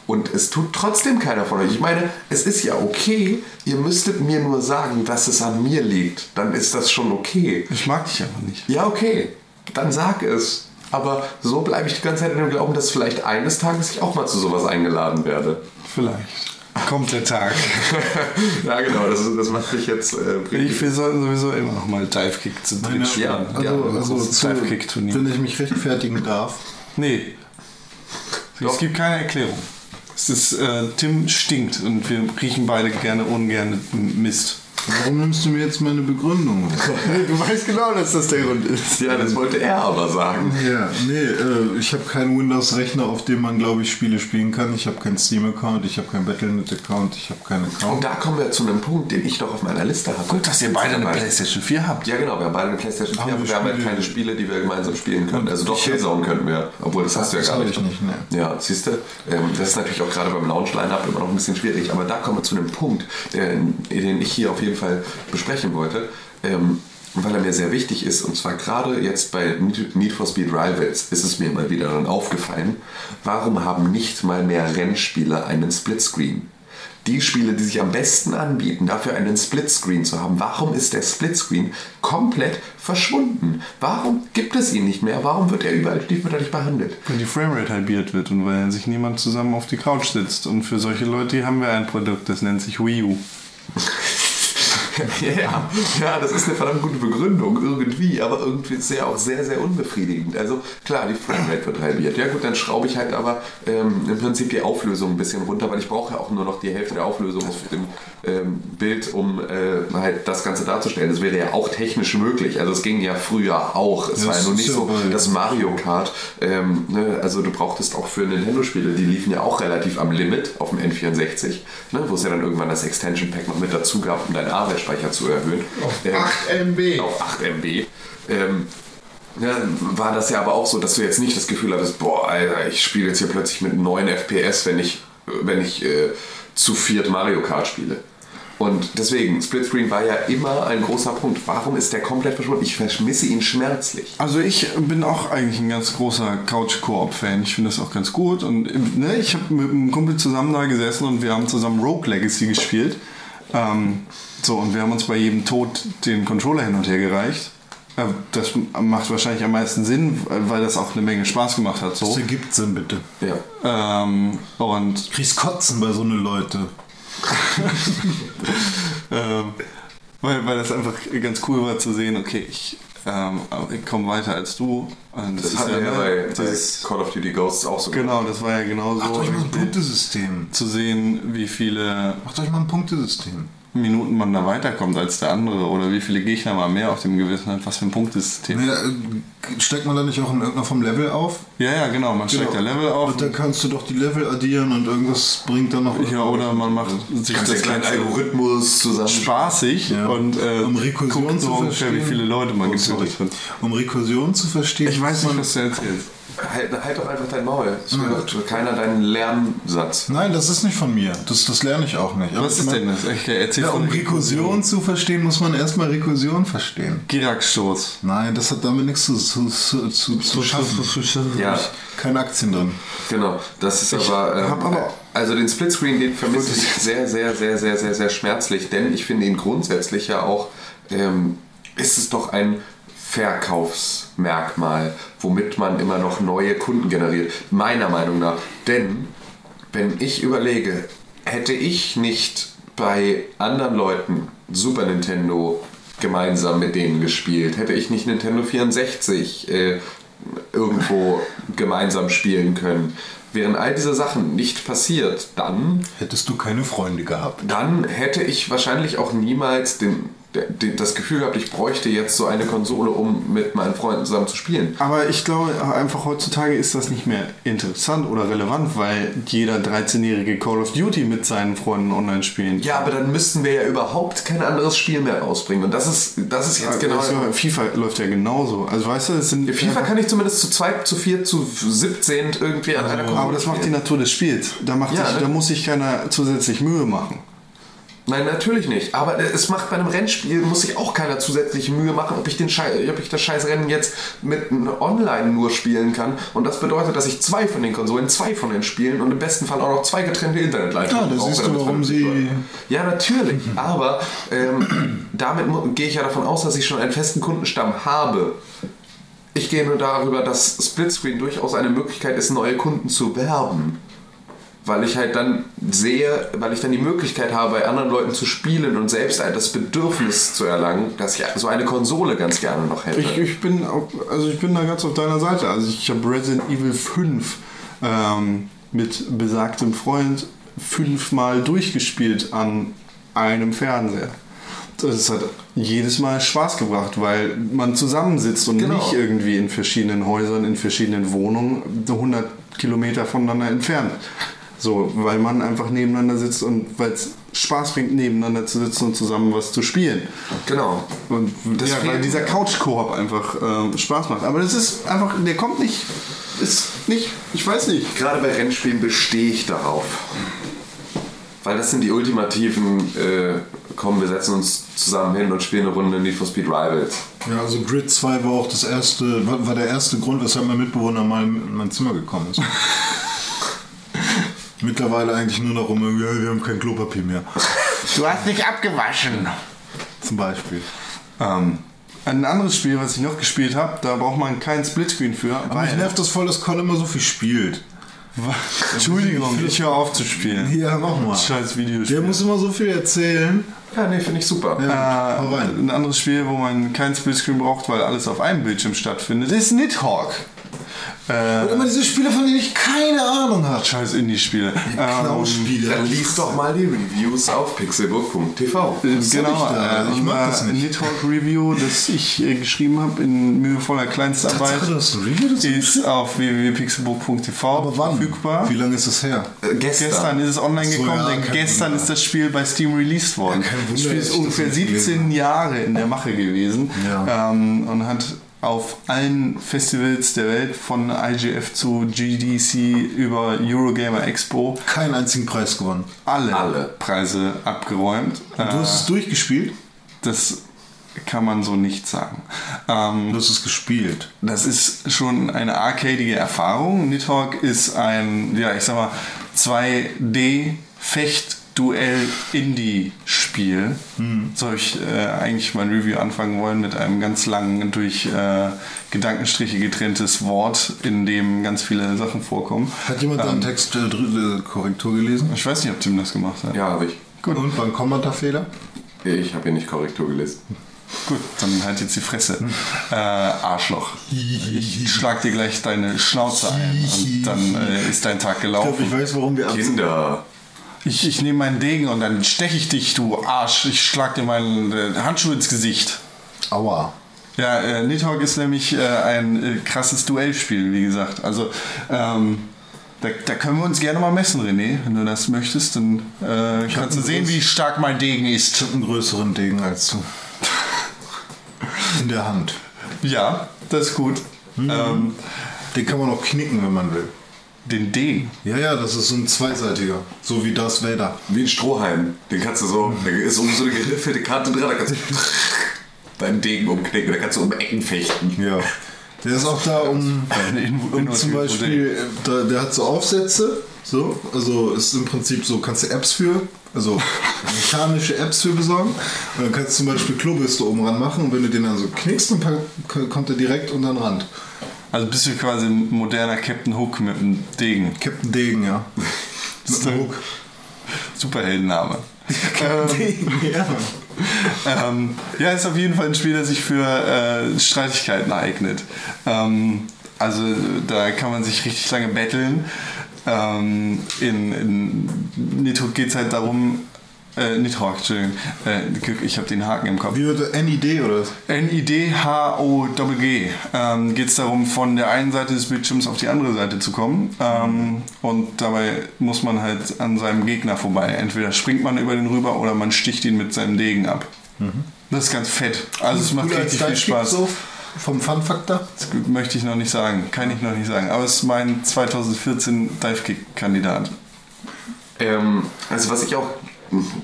Und es tut trotzdem keiner von euch. Ich meine, es ist ja okay, ihr müsstet mir nur sagen, dass es an mir liegt. Dann ist das schon okay. Ich mag dich einfach nicht. Ja, okay, dann sag es. Aber so bleibe ich die ganze Zeit in dem Glauben, dass vielleicht eines Tages ich auch mal zu sowas eingeladen werde. Vielleicht. Kommt der Tag. ja, genau, das, das macht mich jetzt. Äh, Ich, wir sollten sowieso immer noch mal Dive-Kick zu dritt Meine- spielen. Ja, Also, ja, also Dive-Kick-Turnier. wenn ich mich rechtfertigen darf. Nee. Doch. Es gibt keine Erklärung. Es ist, äh, Tim stinkt und wir riechen beide gerne ungern Mist. Warum nimmst du mir jetzt meine Begründung? Du weißt genau, dass das der Grund ist. ja, das wollte er aber sagen. Ja, nee, äh, ich habe keinen Windows-Rechner, auf dem man, glaube ich, Spiele spielen kann. Ich habe keinen Steam-Account, ich habe keinen Battle.net-Account, ich habe keinen Und Account. da kommen wir zu einem Punkt, den ich doch auf meiner Liste habe. Gut, dass ihr beide eine Playstation 4 habt. Ja, genau, wir haben beide eine Playstation 4, Aber wir wir haben halt keine Spiele, die wir gemeinsam spielen können. Und Also doch Killzone könnten wir, obwohl das hast du ja das gar nicht. ich nicht, ne. Ja, siehst du, ähm, das ist natürlich auch gerade beim Launch-Line-Up immer noch ein bisschen schwierig, aber da kommen wir zu einem Punkt, äh, den ich hier auf jeden Fall besprechen wollte, ähm, weil er mir sehr wichtig ist. Und zwar gerade jetzt bei Need for Speed Rivals ist es mir mal wieder dann aufgefallen, warum haben nicht mal mehr Rennspiele einen Splitscreen? Die Spiele, die sich am besten anbieten, dafür einen Splitscreen zu haben, warum ist der Splitscreen komplett verschwunden? Warum gibt es ihn nicht mehr? Warum wird er überall stiefmütterlich behandelt? Weil die Framerate halbiert wird und weil sich niemand zusammen auf die Couch sitzt. Und für solche Leute haben wir ein Produkt, das nennt sich Wii U. Ja, ja, das ist eine verdammt gute Begründung irgendwie, aber irgendwie ist ja auch sehr, sehr unbefriedigend. Also klar, die Framerate wird halbiert. Ja gut, dann schraube ich halt aber ähm, im Prinzip die Auflösung ein bisschen runter, weil ich brauche ja auch nur noch die Hälfte der Auflösung auf dem ähm, Bild, um äh, halt das Ganze darzustellen. Das wäre ja auch technisch möglich. Also es ging ja früher auch. Es Ja, war ja es nur nicht so, bei- dass Mario Kart, ähm, ne, also du brauchtest auch für Nintendo-Spiele, die liefen ja auch relativ am Limit auf dem N64, ne, wo es ja dann irgendwann das Extension Pack noch mit dazu gab, um deinen Arbeitsspeicher zu erhöhen. Ähm, 8 MB. auf 8 MB. Ähm, ja, war das ja aber auch so, dass du jetzt nicht das Gefühl hattest, boah, Alter, ich spiele jetzt hier plötzlich mit 9 FPS, wenn ich, wenn ich äh, zu viert Mario Kart spiele. Und deswegen, Splitscreen war ja immer ein großer Punkt. Warum ist der komplett verschwunden? Ich vermisse ihn schmerzlich. Also ich bin auch eigentlich ein ganz großer Couch-Koop-Fan. Ich finde das auch ganz gut. Und ne, ich habe mit einem Kumpel zusammen da gesessen und wir haben zusammen Rogue Legacy gespielt. Ähm, so, und wir haben uns bei jedem Tod den Controller hin und her gereicht. Das macht wahrscheinlich am meisten Sinn, weil das auch eine Menge Spaß gemacht hat. Das So. ergibt Sinn, bitte. Ja. Ähm, und Du kriegst Kotzen bei so eine Leute. ähm, weil, weil das einfach ganz cool war zu sehen, okay, ich, ähm, ich komme weiter als du. Und Das, ist hatten wir ja ne, bei, das Call of Duty Ghosts auch so. genau, das war ja genauso. Macht euch mal ein Punktesystem. zu sehen, wie viele Macht euch mal ein Punktesystem. Minuten man da weiterkommt als der andere oder wie viele Gegner man mehr auf dem Gewissen hat, was für ein Punktesystem. Ja, äh, steigt man da nicht auch in irgendeiner Form Level auf? Ja, ja, genau, man steigt der Level auf. Und dann kannst du doch die Level addieren und irgendwas bringt dann noch. ja, oder man macht sich Kannst du das Ganze Algorithmus zusammen. spaßig Ja. und äh, um Rekursion guckt zu ungefähr, verstehen. wie viele Leute man Oh, getötet hat. Um Rekursion zu verstehen. Ich weiß nicht, man- was du erzählst. Halt, halt doch einfach dein Maul. Es hört keiner deinen Lernsatz. Nein, das ist nicht von mir. Das, das lerne ich auch nicht. Aber Was ich ist mein- denn das? Ich erzähl Ja, um Rekursion zu verstehen, muss man erstmal Rekursion verstehen. Girac-Stoß. Nein, das hat damit nichts zu, zu, zu, zu, zu schaffen. Ja. Keine Aktien drin. Genau, das ist aber, ähm, aber- also den Splitscreen, den vermisse ich sehr, sehr, sehr, sehr, sehr, sehr schmerzlich, denn ich finde ihn grundsätzlich ja auch, ähm, ist es doch ein Verkaufsmerkmal, womit man immer noch neue Kunden generiert, meiner Meinung nach. Denn, wenn ich überlege, hätte ich nicht bei anderen Leuten Super Nintendo gemeinsam mit denen gespielt, hätte ich nicht Nintendo 64 äh, irgendwo gemeinsam spielen können. Wären all diese Sachen nicht passiert, dann, Hättest du keine Freunde gehabt. dann hätte ich wahrscheinlich auch niemals den, den, das Gefühl gehabt, ich bräuchte jetzt so eine Konsole, um mit meinen Freunden zusammen zu spielen. Aber ich glaube, einfach heutzutage ist das nicht mehr interessant oder relevant, weil jeder 13-jährige Call of Duty mit seinen Freunden online spielen Ja, aber dann müssten wir ja überhaupt kein anderes Spiel mehr rausbringen. Und das ist, das ist jetzt genau. Also, FIFA läuft ja genauso. Also weißt du, es sind FIFA kann ich zumindest zu zweit, zu vier, zu 17 irgendwie an einer Konsole aber das macht die. Natur des Spiels. Da, macht Ja, sich, ne? da muss sich keiner zusätzlich Mühe machen. Nein, natürlich nicht. Aber es macht bei einem Rennspiel, muss sich auch keiner zusätzliche Mühe machen, ob ich, den Schei ob ich das scheiß Rennen jetzt mit online nur spielen kann. Und das bedeutet, dass ich zwei von den Konsolen, zwei von den Spielen und im besten Fall auch noch zwei getrennte Internetleitungen Ja, da siehst du, warum sie-. Ja, natürlich. Aber ähm, damit gehe ich ja davon aus, dass ich schon einen festen Kundenstamm habe. Ich gehe nur darüber, dass Splitscreen durchaus eine Möglichkeit ist, neue Kunden zu werben. Weil ich halt dann sehe, weil ich dann die Möglichkeit habe, bei anderen Leuten zu spielen und selbst halt das Bedürfnis zu erlangen, dass ich so eine Konsole ganz gerne noch hätte. Ich, ich, bin, also ich bin da ganz auf deiner Seite. Also ich habe Resident Evil 5 ähm, mit besagtem Freund fünfmal durchgespielt an einem Fernseher. Das hat jedes Mal Spaß gebracht, weil man zusammensitzt und Genau. nicht irgendwie in verschiedenen Häusern, in verschiedenen Wohnungen 100 Kilometer voneinander entfernt. So, weil man einfach nebeneinander sitzt und weil es Spaß bringt, nebeneinander zu sitzen und zusammen was zu spielen. genau. Und Das ja, weil dieser. Couch-Koop einfach ähm, Spaß macht. Aber das ist einfach, der kommt nicht, ist nicht, ich weiß nicht. Gerade bei Rennspielen bestehe ich darauf. Weil das sind die ultimativen, äh, komm, wir setzen uns zusammen hin und spielen eine Runde Need for Speed Rivals. Ja, also Grid 2 war auch das erste, war, war der erste Grund, weshalb mein Mitbewohner mal in mein Zimmer gekommen ist. Mittlerweile eigentlich nur noch um, ja, wir haben kein Klopapier mehr. Du hast nicht abgewaschen. Zum Beispiel. Ähm, ein anderes Spiel, was ich noch gespielt habe, da braucht man keinen Splitscreen für. Aber mich nervt das voll, dass Con immer so viel spielt. Entschuldigung, ich höre auf zu spielen. Ja, mach mal. Scheiß Der Videospiel. muss immer so viel erzählen. Ja, nee, finde ich super. Ja, hau Äh, rein. ein anderes Spiel, wo man keinen Splitscreen braucht, weil alles auf einem Bildschirm stattfindet, ist Nidhogg. Äh, Und immer diese Spiele, von denen ich keine Ahnung habe. scheiß Indie-Spiele. Ähm, Klauspiele. Dann lies doch mal die Reviews auf pixelbook.tv. Äh, genau, ich da? äh, Ich mag das nicht. Nidhogg Review, das ich äh, geschrieben habe in mühevoller Kleinstarbeit, dazu ist auf www.pixelbook.tv verfügbar. Wie lange ist das her? Äh, gestern. Gestern ist es online So, gekommen, ja, denn gestern Wunder. ist das Spiel bei Steam released worden. Ja, kein Wunder, das Spiel ist das ungefähr nicht gelesen 17 Jahre in der Mache gewesen Ja. ähm, und hat auf allen Festivals der Welt von IGF zu GDC über Eurogamer Expo Keinen einzigen Preis gewonnen. alle, Alle. Preise abgeräumt. Du hast es durchgespielt? Das kann man so nicht sagen. Ähm, Du hast es gespielt. das ist schon eine arcadige Erfahrung. Nidhogg ist ein, ja, ich sag mal, 2D-Fecht-Duell-Indie-Spiel. So habe ich äh, eigentlich mein Review anfangen wollen mit einem ganz langen, durch äh, Gedankenstriche getrenntes Wort, in dem ganz viele Sachen vorkommen. Hat jemand deinen Text äh, äh, Korrektur gelesen? Ich weiß nicht, ob Tim das gemacht hat. Ja, habe ich. Gut. Und war ein Kommatafehler? Ich habe hier nicht Korrektur gelesen. Gut, dann halt jetzt die Fresse. Äh, Arschloch. Ich schlag dir gleich deine Schnauze ein und dann äh, ist dein Tag Ich glaube, ich gelaufen. weiß, warum wir Kinder. Ich, ich nehme meinen Degen und dann steche ich dich, du Arsch. Ich schlag dir meinen äh, Handschuh ins Gesicht. Aua. Ja, äh, Nidhogg ist nämlich äh, ein äh, krasses Duellspiel, wie gesagt. Also, ähm, da, da können wir uns gerne mal messen, René. Wenn du das möchtest, dann äh, kannst du sehen, wie stark mein Degen ist. Ich habe einen größeren Degen als du. In der Hand. Ja, das ist gut. Ähm, Den kann man auch knicken, wenn man will. Den Degen. Ja, ja, das ist so ein zweiseitiger. So wie Darth Vader. Wie ein Strohhalm. Den kannst du so, da ist um so eine geriffelte Karte dran, da kannst du deinen Degen umknicken, da kannst du um Ecken fechten. Ja. Der ist auch da, um, um zum Beispiel, äh, da, der hat so Aufsätze, so, also ist im Prinzip so, kannst du Apps für, also mechanische Apps für besorgen. Und dann kannst du zum Beispiel Klobürste oben ran machen und wenn du den dann so knickst, dann kommt er direkt unter den Rand. Also bist du quasi ein moderner Captain Hook mit einem Degen. Captain Degen, ja. Mit einem Hook. Superheldenname. ähm, Degen, ja. ähm, ja, ist auf jeden Fall ein Spiel, das sich für äh, Streitigkeiten eignet. Ähm, also da kann man sich richtig lange betteln. Ähm, in, in Nidhogg geht es halt darum, äh, Nidhogg, Entschuldigung, äh, ich habe den Haken im Kopf. Wie wird NID oder was? N-I-D-H-O-G-G. Ähm, Geht es darum, von der einen Seite des Bildschirms auf die andere Seite zu kommen. Ähm, und dabei muss man halt an seinem Gegner vorbei. Entweder springt man über den rüber oder man sticht ihn mit seinem Degen ab. Das ist ganz fett. Also es macht richtig viel Spaß. So vom Fun-Faktor? Das möchte ich noch nicht sagen. Kann ich noch nicht sagen. Aber es ist mein 2014 Dive-Kick-Kandidat. Ähm, also was ich auch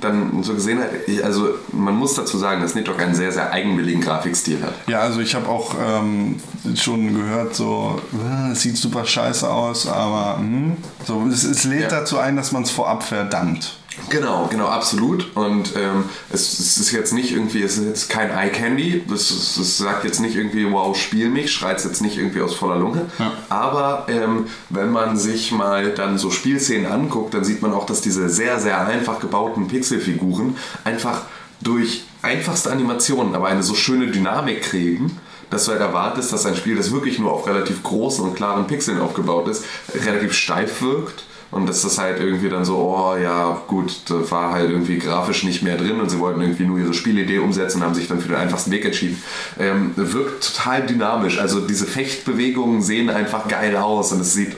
dann so gesehen hat, ich- also man muss dazu sagen, dass Nidhogg einen sehr, sehr eigenwilligen Grafikstil hat. Ja, also ich habe auch ähm, schon gehört, so, äh, es sieht super scheiße aus, aber hm, so, es, es lädt Ja. dazu ein, dass man es vorab verdammt. Genau, genau, absolut. Und ähm, es, es ist jetzt nicht irgendwie, es ist jetzt kein Eye Candy. Es, es, es sagt jetzt nicht irgendwie, wow, spiel mich, schreit jetzt nicht irgendwie aus voller Lunge. Aber ähm, wenn man sich mal dann so Spielszenen anguckt, dann sieht man auch, dass diese sehr, sehr einfach gebauten Pixelfiguren einfach durch einfachste Animationen, aber eine so schöne Dynamik kriegen, dass du halt erwartest, dass ein Spiel, das wirklich nur auf relativ großen und klaren Pixeln aufgebaut ist, relativ steif wirkt. Und dass das halt irgendwie dann so, oh ja, gut, da war halt irgendwie grafisch nicht mehr drin und sie wollten irgendwie nur ihre Spielidee umsetzen und haben sich dann für den einfachsten Weg entschieden. Ähm, wirkt total dynamisch. Also diese Fechtbewegungen sehen einfach geil aus und es sieht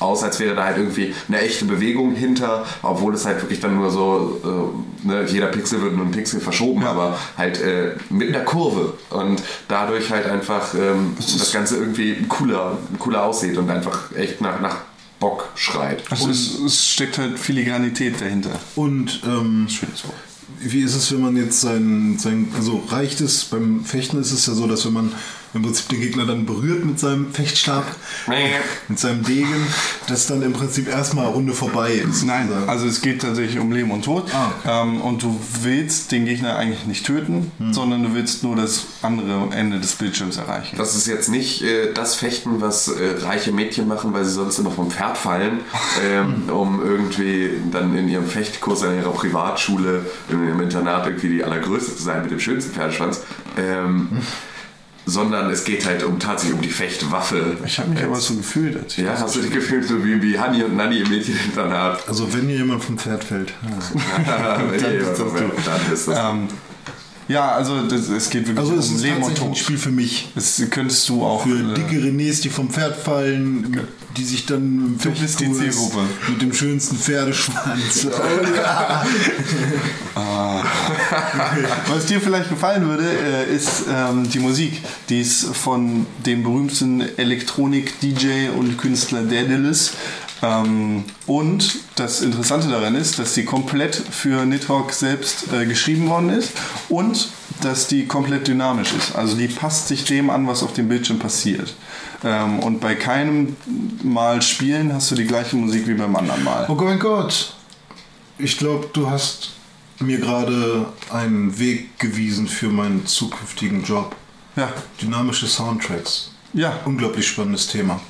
aus, als wäre da halt irgendwie eine echte Bewegung hinter, obwohl es halt wirklich dann nur so, äh, ne, jeder Pixel wird nur ein Pixel verschoben, aber halt äh, mit einer Kurve und dadurch halt einfach ähm, das Ganze irgendwie cooler, cooler aussieht und einfach echt nach, nach Bock schreit. Also es, es steckt halt Filigranität dahinter. Und ähm, Schönes Wort. wie ist es, wenn man jetzt sein, sein, also reicht es, beim Fechten ist es ja so, dass wenn man im Prinzip den Gegner dann berührt mit seinem Fechtstab, mit seinem Degen, dass dann im Prinzip erstmal Runde vorbei ist. Nein, sozusagen. also es geht tatsächlich um Leben und Tod. Ah, ähm, und du willst den Gegner eigentlich nicht töten, Hm. sondern du willst nur das andere Ende des Bildschirms erreichen. Das ist jetzt nicht äh, das Fechten, was äh, reiche Mädchen machen, weil sie sonst immer vom Pferd fallen, ähm, um irgendwie dann in ihrem Fechtkurs an ihrer Privatschule, in ihrem Internat irgendwie die allergrößte zu sein mit dem schönsten Pferdeschwanz. Ähm, sondern es geht halt um tatsächlich um die Fechtwaffe. Ich habe mich aber so gefühlt, als ich Ja, das hast du dich gefühlt so wie, wie Hanni und Nanni im Mädcheninternat? Also wenn hier jemand vom Pferd fällt. ja. dann ist das du. Dann ist das ähm, Ja, also das, es geht wirklich Also es um ist Leben und tatsächlich ein Tod. Spiel für mich. Das könntest du auch. Für äh, dicke Renés, die vom Pferd fallen, die sich dann im Du bist die Zielgruppe. mit dem schönsten Pferdeschwanz. Oh, ja. Was dir vielleicht gefallen würde, äh, ist ähm, die Musik. Die ist von dem berühmten Elektronik-DJ und Künstler Daedalus. Ähm, und das Interessante daran ist, dass die komplett für Nidhogg selbst äh, geschrieben worden ist und dass die komplett dynamisch ist. Also die passt sich dem an, was auf dem Bildschirm passiert. Ähm, und bei keinem Mal spielen hast du die gleiche Musik wie beim anderen Mal. Oh mein Gott. Ich glaube, du hast mir gerade einen Weg gewiesen für meinen zukünftigen Job. Ja, Dynamische Soundtracks. ja. Unglaublich spannendes Thema.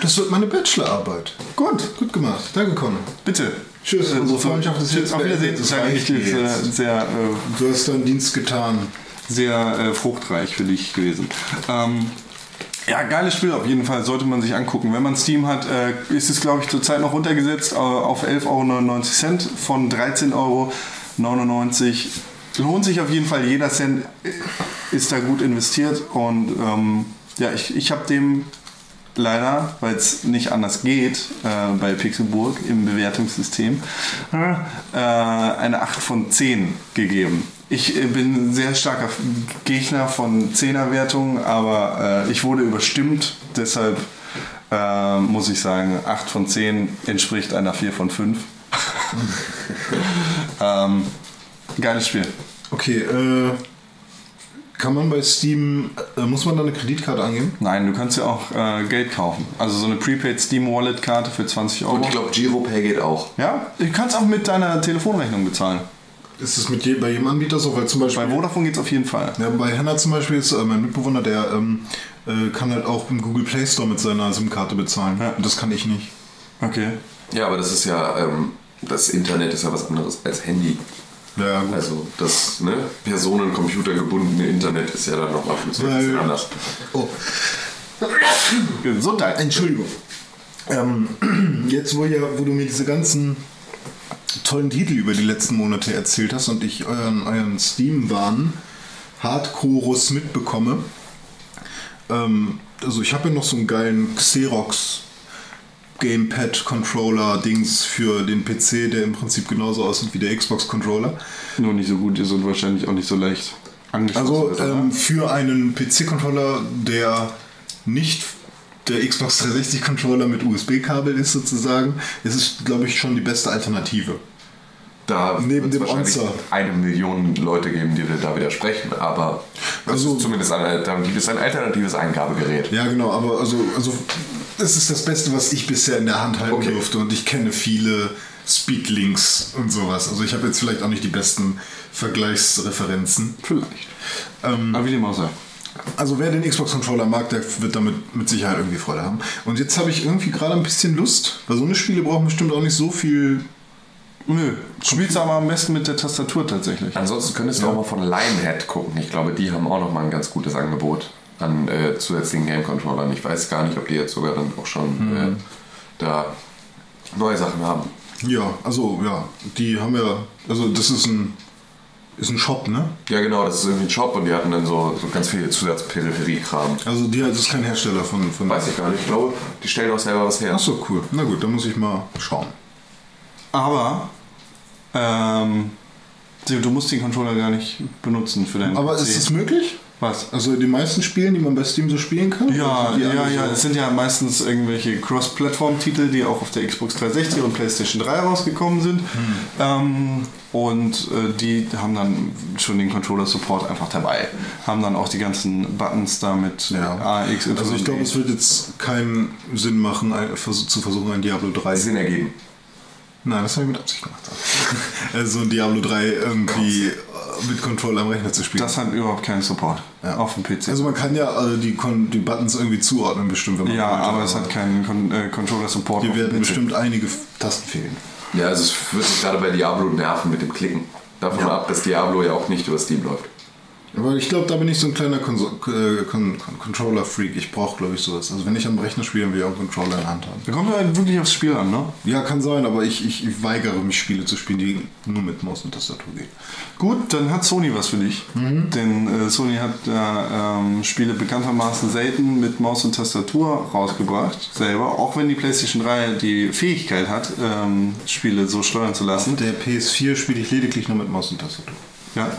Das wird meine Bachelorarbeit. Gut, Gut gemacht. Danke, Con. bitte. Tschüss, Äh, unsere Freundschaft ist jetzt Auf Wiedersehen. Das äh, jetzt. sehr, äh, Du hast deinen Dienst getan. sehr äh, fruchtreich für dich gewesen. Ähm, ja, geiles Spiel auf jeden Fall, sollte man sich angucken. Wenn man Steam hat, äh, ist es, glaube ich, zurzeit noch runtergesetzt äh, auf 11,99 Euro von 13,99 Euro. Lohnt sich auf jeden Fall, jeder Cent äh, ist da gut investiert und ähm, ja, ich, ich habe dem leider, weil es nicht anders geht äh, bei Pixelburg im Bewertungssystem, äh, eine 8 von 10 gegeben. Ich äh, bin ein sehr starker Gegner von 10er Wertungen, aber äh, ich wurde überstimmt, deshalb äh, muss ich sagen, 8 von 10 entspricht einer 4 von 5. ähm, geiles Spiel. Okay, äh, kann man bei Steam, äh, muss man da eine Kreditkarte angeben? Nein, du kannst ja auch äh, Geld kaufen. Also so eine Prepaid Steam Wallet Karte für 20 Euro. Und ich glaube, GiroPay geht auch. Ja, du kannst auch mit deiner Telefonrechnung bezahlen. Ist es mit je, bei jedem Anbieter so? Weil zum Beispiel, Bei Vodafone geht es auf jeden Fall. ja, bei Henna zum Beispiel ist äh, mein Mitbewohner, der ähm, äh, kann halt auch im Google Play Store mit seiner SIM-Karte bezahlen. Ja. Und das kann ich nicht. Okay. Ja, aber das ist ja, ähm, das Internet ist ja was anderes als Handy. Ja, gut. Also das ne, personencomputergebundene Internet ist ja dann nochmal ein Ja, bisschen ja. anders. Oh, Gesundheit. Entschuldigung. Ähm, jetzt, wo, ja, wo du mir diese ganzen tollen Titel über die letzten Monate erzählt hast und ich euren, euren Steam-Wahn Hardchorus mitbekomme, ähm, also ich habe ja noch so einen geilen Xerox Gamepad-Controller-Dings für den PC, der im Prinzip genauso aussieht wie der Xbox-Controller. Nur nicht so gut ist und wahrscheinlich auch nicht so leicht Also ähm, für einen PC-Controller, der nicht der Xbox 360-Controller mit USB-Kabel ist sozusagen, ist es, glaube ich, schon die beste Alternative. Da Neben dem wahrscheinlich Onza. eine Million Leute geben, die da widersprechen, aber das Also- ist zumindest ein alternatives, ein alternatives Eingabegerät. Ja, genau, aber also, also es ist das Beste, was ich bisher in der Hand halten Okay. durfte und ich kenne viele Speedlinks und sowas. Also ich habe jetzt vielleicht auch nicht die besten Vergleichsreferenzen. Vielleicht. Ähm, Aber wie dem auch sei. Also wer den Xbox-Controller mag, der wird damit mit Sicherheit irgendwie Freude haben. Und jetzt habe ich irgendwie gerade ein bisschen Lust, weil so eine Spiele brauchen bestimmt auch nicht so viel. Nö, spielst aber am besten mit der Tastatur tatsächlich. Ansonsten könntest du auch mal von Lionhead gucken. Ich glaube, die haben auch noch mal ein ganz gutes Angebot an äh, zusätzlichen Game-Controllern. Ich weiß gar nicht, ob die jetzt sogar dann auch schon äh, da neue Sachen haben. Ja, also ja, die haben ja, also das ist ein, ist ein Shop, ne? Ja, genau, das ist irgendwie ein Shop und die hatten dann so, so ganz viel Zusatzperipherie-Kram. Also die, das ist kein Hersteller von, von Weiß ich gar nicht. Ich glaube, die stellen auch selber was her. Ach so, cool. Na gut, dann muss ich mal schauen. Aber ähm, du du musst den Controller gar nicht benutzen für deinen Aber PC. ist es möglich? Was? Also die meisten Spielen, die man bei Steam so spielen kann? Ja, ja, ja. so- Es sind ja meistens irgendwelche Cross-Plattform-Titel, die auch auf der Xbox 360 und PlayStation 3 rausgekommen sind. Hm. Ähm, und äh, die haben dann schon den Controller-Support einfach dabei. Haben dann auch die ganzen Buttons da mit Ja. A, X, Also ich glaube, es wird jetzt keinen Sinn machen, zu versuchen, ein Diablo 3. Sinn ergeben. Nein, das habe ich mit Absicht gemacht. also ein Diablo 3 irgendwie äh, mit Controller am Rechner zu spielen. Das hat überhaupt keinen Support Ja. auf dem PC. also man kann ja äh, die, die Buttons irgendwie zuordnen, bestimmt, wenn man ja, aber es hat keinen Con äh, Controller-Support Hier werden PC. bestimmt einige Tasten fehlen. Ja, also es wird sich gerade bei Diablo nerven mit dem Klicken. Davon ab, dass Diablo ja auch nicht über Steam läuft. Aber ich glaube, da bin ich so ein kleiner äh, Con Con Controller-Freak. Ich brauche, glaube ich, sowas. Also wenn ich am Rechner spiele, dann will ich auch einen Controller in der Hand haben. Da kommt ja wirklich aufs Spiel an, ne? Ja, kann sein, aber ich, ich, ich weigere mich, Spiele zu spielen, die nur mit Maus und Tastatur gehen. Gut, dann hat Sony was für dich. Denn äh, Sony hat äh, ähm, Spiele bekanntermaßen selten mit Maus und Tastatur rausgebracht, selber. Auch wenn die PlayStation 3 die Fähigkeit hat, ähm, Spiele so steuern zu lassen. Der PS4 spiele ich lediglich nur mit Maus und Tastatur. Ja,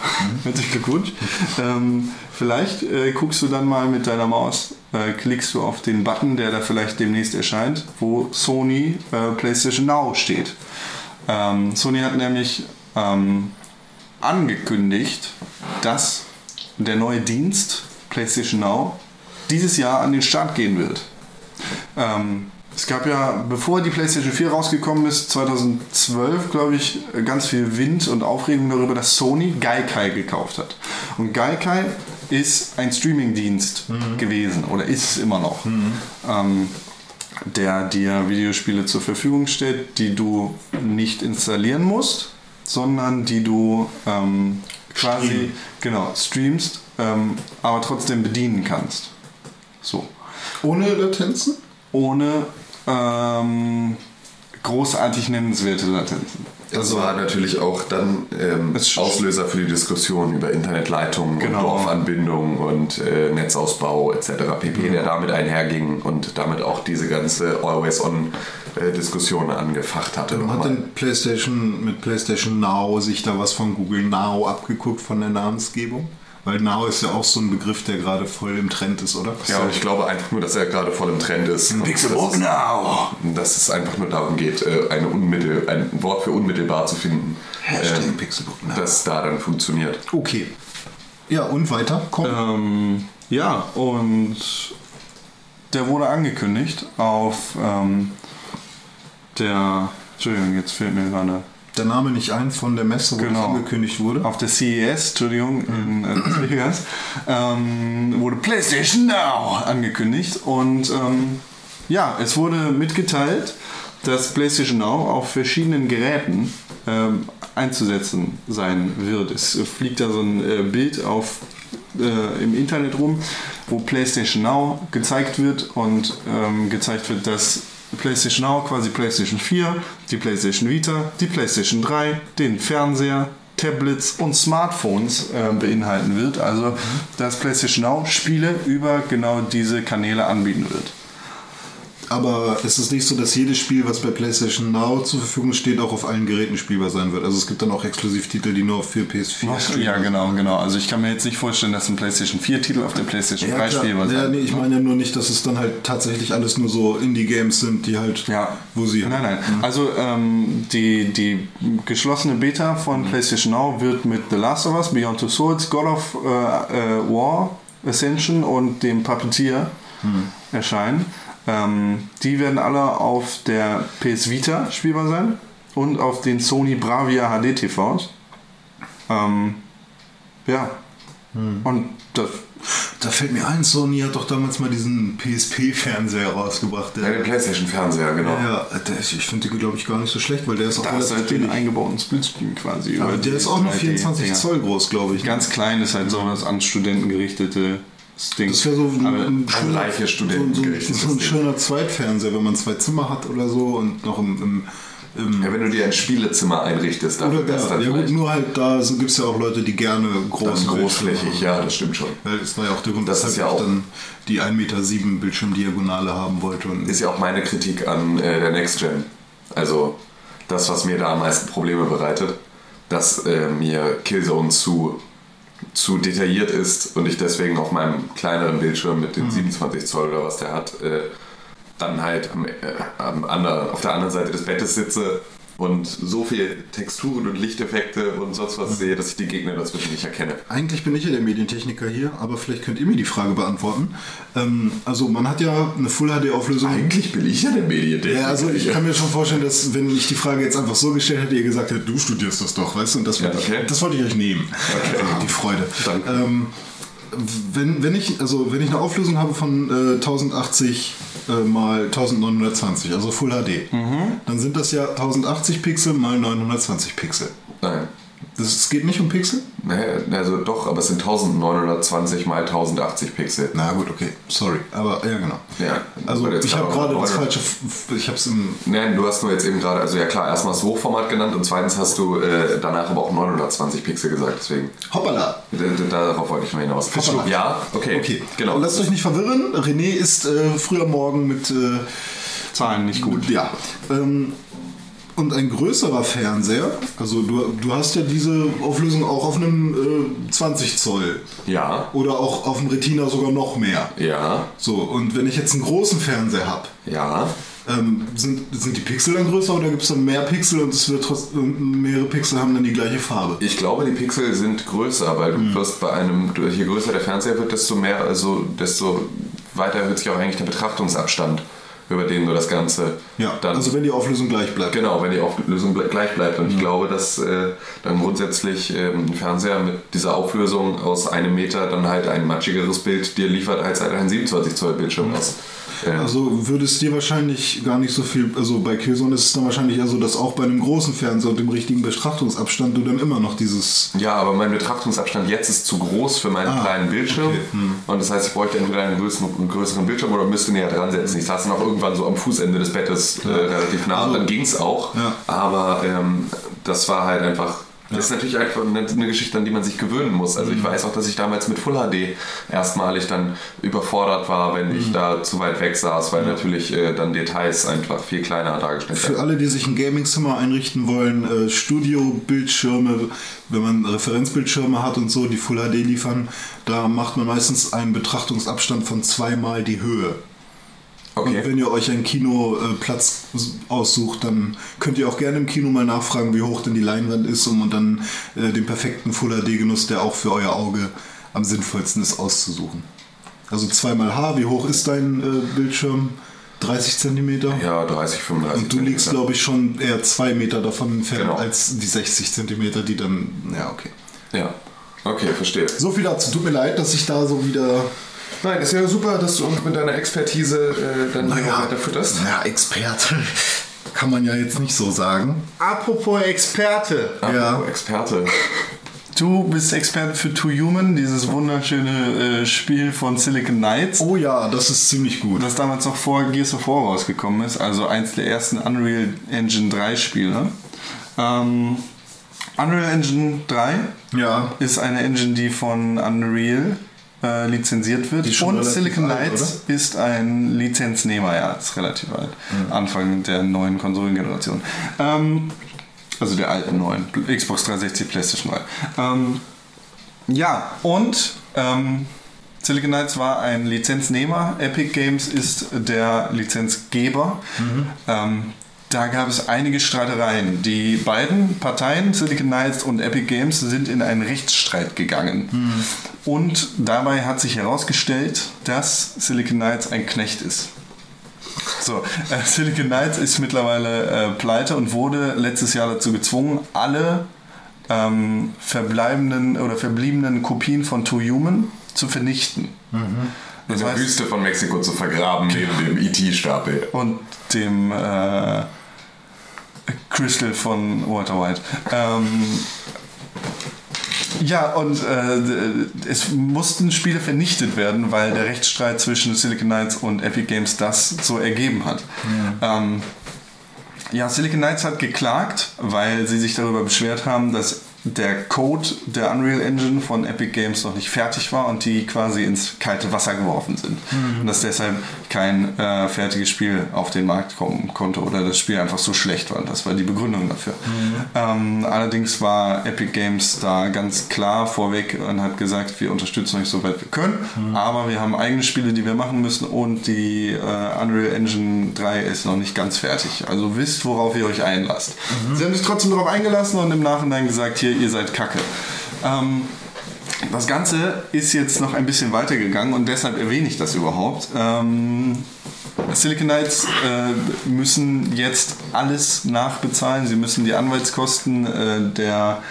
herzlichen Glückwunsch. ähm, vielleicht äh, guckst du dann mal mit deiner Maus, äh, klickst du auf den Button, der da vielleicht demnächst erscheint, wo Sony äh, PlayStation Now steht. Ähm, Sony hat nämlich ähm, angekündigt, dass der neue Dienst PlayStation Now dieses Jahr an den Start gehen wird. Es gab ja, bevor die PlayStation 4 rausgekommen ist, 2012, glaube ich, ganz viel Wind und Aufregung darüber, dass Sony Gaikai gekauft hat. Und Gaikai ist ein Streamingdienst gewesen oder ist es immer noch, ähm, der dir Videospiele zur Verfügung stellt, die du nicht installieren musst, sondern die du ähm, quasi Streamen. genau streamst, ähm, aber trotzdem bedienen kannst. So Ohne Latenzen? ohne ähm, großartig nennenswerte Latenzen. Das war natürlich auch dann ähm, Auslöser für die Diskussion über Internetleitungen Genau. und Dorfanbindung und äh, Netzausbau etc. pp., der damit einherging und damit auch diese ganze Always-On-Diskussion angefacht hatte. Hat nochmal. denn PlayStation mit PlayStation Now sich da was von Google Now abgeguckt von der Namensgebung? Weil Now ist ja auch so ein Begriff, der gerade voll im Trend ist, oder? Ja, und ich glaube einfach nur, dass er gerade voll im Trend ist. Und dass es- now! Dass es einfach nur darum geht, äh, eine unmittel, ein Wort für unmittelbar zu finden, Hashtag ähm, Pixelbook Now. das da dann funktioniert. Okay. Ja, und weiter? Komm. Ähm, ja, und der wurde angekündigt auf ähm, der. Entschuldigung, jetzt fehlt mir gerade. Der Name nicht ein von der Messe, wo Genau. das angekündigt wurde. Auf der CES, Entschuldigung, in äh, Las Vegas, ähm, wurde PlayStation Now angekündigt und ähm, ja, es wurde mitgeteilt, dass PlayStation Now auf verschiedenen Geräten ähm, einzusetzen sein wird. Es fliegt da so ein äh, Bild auf äh, im Internet rum, wo PlayStation Now gezeigt wird und ähm, gezeigt wird, dass PlayStation Now quasi PlayStation 4, die PlayStation Vita, die PlayStation 3, den Fernseher, Tablets und Smartphones äh, beinhalten wird. Also, dass PlayStation Now Spiele über genau diese Kanäle anbieten wird. Aber es ist nicht so, dass jedes Spiel, was bei PlayStation Now zur Verfügung steht, auch auf allen Geräten spielbar sein wird. Also es gibt dann auch Exklusivtitel, die nur für PS4 Ach, ja, genau, genau. Also ich kann mir jetzt nicht vorstellen, dass ein PlayStation 4-Titel auf der PlayStation 3 Ja, klar. spielbar ja, sein nee, ich meine ja nur nicht, dass es dann halt tatsächlich alles nur so Indie-Games sind, die halt, Ja. wo sie... Nein, nein. Also ähm, die, die geschlossene Beta von PlayStation Now wird mit The Last of Us, Beyond Two Souls, God of äh, äh, War, Ascension und dem Puppeteer erscheinen. Ähm, die werden alle auf der PS Vita spielbar sein und auf den Sony Bravia HD TVs. Ähm, ja. Und das Da fällt mir ein, Sony hat doch damals mal diesen PSP-Fernseher rausgebracht. Ja, Der, den PlayStation-Fernseher, genau. ja, der ist, ich finde den, glaube ich, gar nicht so schlecht, weil der ist auch da ist relativ halt den billig. eingebauten Splitscreen quasi. Aber über der ist auch nur 3D 24 Dinger. Zoll groß, glaube ich. Ganz klein ist halt sowas an Studenten gerichtete Ding. Das wäre so ein, ein, an schöner- so, so, so ein schöner Zweitfernseher, wenn man zwei Zimmer hat oder so und noch im, im, Ja, wenn du dir ein Spielezimmer einrichtest, oder dafür ja, dann ja gut, nur halt da so gibt es ja auch Leute, die gerne groß großflächig. Ja, das stimmt schon. Weil es war ja auch der Grund, Das weshalb ist ja auch- dann die 1,7 Meter Bildschirmdiagonale haben wollte. Und Ist ja auch meine Kritik an äh, der Next Gen. Also das, was mir da am meisten Probleme bereitet, dass äh, mir Killzone zu, zu detailliert ist und ich deswegen auf meinem kleineren Bildschirm mit den 27 Zoll oder was der hat, äh, dann halt am, äh, am anderen, auf der anderen Seite des Bettes sitze und so viel Texturen und Lichteffekte und sonst was sehe, dass ich die Gegner dazwischen nicht erkenne. Eigentlich bin ich ja der Medientechniker hier, aber vielleicht könnt ihr mir die Frage beantworten. Ähm, also man hat ja eine Full-HD-Auflösung. Eigentlich bin ich ja der Medientechniker. Ja, also ich kann mir schon vorstellen, dass wenn ich die Frage jetzt einfach so gestellt hätte, ihr gesagt hättet, du studierst das doch, weißt du? Und das wollte, Ja, okay. ich, das wollte ich euch nehmen. Also die Freude. Danke. Ähm, wenn, wenn, ich, also wenn ich eine Auflösung habe von äh, 1080 äh, mal 1920, also Full HD, Mhm. dann sind das ja 1080 Pixel mal 920 Pixel. Nein. Das, es geht nicht um Pixel? Naja, also doch, aber es sind 1920 mal 1080 Pixel. Na gut, okay, sorry. Aber ja, genau. Ja, Also ich habe gerade das falsche, F- ich habe es im Nein, du hast nur jetzt eben gerade, also ja klar, erstmal das Hochformat genannt und zweitens hast du äh, danach aber auch 920 Pixel gesagt, deswegen. Hoppala. Darauf wollte ich mal hinaus. Hoppala. Ja, okay. Okay, Genau. Lasst euch nicht verwirren. René ist äh, früher Morgen mit äh, Zahlen nicht gut. Ja. Ähm, und ein größerer Fernseher, also du, du hast ja diese Auflösung auch auf einem äh, 20 Zoll Ja, oder auch auf dem Retina sogar noch mehr. ja, So, und wenn ich jetzt einen großen Fernseher habe, ja. ähm, sind, sind die Pixel dann größer oder gibt es dann mehr Pixel und es wird trotzdem mehrere Pixel haben dann die gleiche Farbe? Ich glaube, die Pixel sind größer, weil du Hm. wirst bei einem, je größer der Fernseher wird, desto mehr, also desto weiter erhöht sich auch eigentlich der Betrachtungsabstand, über den du das Ganze Ja, dann also wenn die Auflösung gleich bleibt. Genau, wenn die Auflösung gleich bleibt. Mhm. Und ich glaube, dass äh, dann grundsätzlich ähm, ein Fernseher mit dieser Auflösung aus einem Meter dann halt ein matschigeres Bild dir liefert als halt ein 27 Zoll Bildschirm aus. Also würde es dir wahrscheinlich gar nicht so viel, also bei Killzone ist es dann wahrscheinlich eher so, dass auch bei einem großen Fernseher und dem richtigen Betrachtungsabstand du dann immer noch dieses ja, aber mein Betrachtungsabstand jetzt ist zu groß für meinen Ah, kleinen Bildschirm. okay, hm. Und das heißt, ich bräuchte entweder einen größeren, einen größeren Bildschirm oder müsste näher dran setzen. Ich saß dann auch irgendwann so am Fußende des Bettes äh, relativ nah und dann ging es auch. Ja. Aber ähm, das war halt einfach. Das ist natürlich einfach eine, Geschichte, an die man sich gewöhnen muss. Also Mhm. ich weiß auch, dass ich damals mit Full HD erstmalig dann überfordert war, wenn Mhm. ich da zu weit weg saß, weil natürlich äh, dann Details einfach viel kleiner dargestellt Für werden. alle, die sich ein Gaming-Zimmer einrichten wollen, äh, Studio-Bildschirme, wenn man Referenzbildschirme hat und so, die Full HD liefern, da macht man meistens einen Betrachtungsabstand von zweimal die Höhe. Und Okay. wenn ihr euch einen Kinoplatz aussucht, dann könnt ihr auch gerne im Kino mal nachfragen, wie hoch denn die Leinwand ist, um dann äh, den perfekten Full HD-Genuss, der auch für euer Auge am sinnvollsten ist, auszusuchen. Also zweimal H, wie hoch ist dein äh, Bildschirm? 30 Zentimeter? Ja, 30, 35. Und du liegst, glaube ich, schon eher zwei Meter davon entfernt Genau. als die 60 Zentimeter, die dann. Ja, okay. Ja. Okay, verstehe. So viel dazu. Tut mir leid, dass ich da so wieder. Nein, ist ja super, dass du uns mit deiner Expertise äh, dann hier weiter fütterst. Ja, Experte. Kann man ja jetzt nicht so sagen. Apropos Experte. Ja. Apropos Experte. Du bist Experte für Two Human, dieses wunderschöne äh, Spiel von Silicon Knights. Oh ja, das ist ziemlich gut. Das damals noch vor Gears of War rausgekommen ist, also eins der ersten Unreal Engine 3 Spiele. Ähm, Unreal Engine 3 Ja. ist eine Engine, die von Unreal äh, lizenziert wird. Und Silicon alt, Knights ist ein Lizenznehmer, ja, ist relativ alt. Anfang der neuen Konsolengeneration. Ähm, also der alten neuen. Xbox 360, PlayStation 3. Ähm, ja, und ähm, Silicon Knights war ein Lizenznehmer. Epic Games ist der Lizenzgeber. Ähm, da gab es einige Streitereien. Die beiden Parteien, Silicon Knights und Epic Games, sind in einen Rechtsstreit gegangen. Und dabei hat sich herausgestellt, dass Silicon Knights ein Knecht ist. So, äh, Silicon Knights ist mittlerweile äh, pleite und wurde letztes Jahr dazu gezwungen, alle ähm, verbleibenden oder verbliebenen Kopien von To Human zu vernichten. In Das der heißt- Wüste von Mexiko zu vergraben, neben dem E.T.-Stapel. und dem äh, Crystal von Walter White. Ähm, ja, und äh, es mussten Spiele vernichtet werden, weil der Rechtsstreit zwischen Silicon Knights und Epic Games das so ergeben hat. Ähm, ja, Silicon Knights hat geklagt, weil sie sich darüber beschwert haben, dass der Code der Unreal Engine von Epic Games noch nicht fertig war und die quasi ins kalte Wasser geworfen sind. Und dass deshalb kein äh, fertiges Spiel auf den Markt kommen konnte oder das Spiel einfach so schlecht war. Das war die Begründung dafür. Ähm, allerdings war Epic Games da ganz klar vorweg und hat gesagt, wir unterstützen euch soweit wir können, aber wir haben eigene Spiele, die wir machen müssen und die äh, Unreal Engine 3 ist noch nicht ganz fertig. Also wisst, worauf ihr euch einlasst. Sie haben sich trotzdem darauf eingelassen und im Nachhinein gesagt, hier, ihr seid kacke. Ähm, das Ganze ist jetzt noch ein bisschen weitergegangen und deshalb erwähne ich das überhaupt. Ähm, Silicon Knights äh, müssen jetzt alles nachbezahlen. Sie müssen die Anwaltskosten äh, der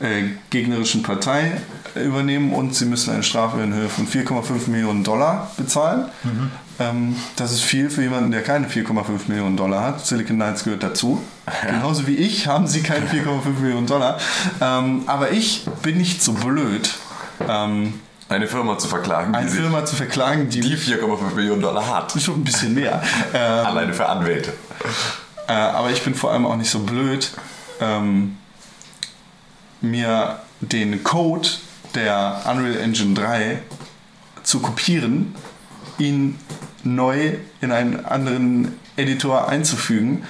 äh, gegnerischen Partei übernehmen und sie müssen eine Strafe in Höhe von 4,5 Millionen Dollar bezahlen. Ähm, das ist viel für jemanden, der keine 4,5 Millionen Dollar hat. Silicon Knights gehört dazu. Genauso wie ich haben sie keine 4,5 Millionen Dollar. Ähm, aber ich bin nicht so blöd, ähm, Eine Firma zu verklagen, die eine Firma zu verklagen, die, die 4,5 Millionen Dollar hat. schon ein bisschen mehr. Ähm, Alleine für Anwälte. Äh, aber ich bin vor allem auch nicht so blöd, ähm, mir den Code der Unreal Engine 3 zu kopieren, ihn neu in einen anderen Editor einzufügen,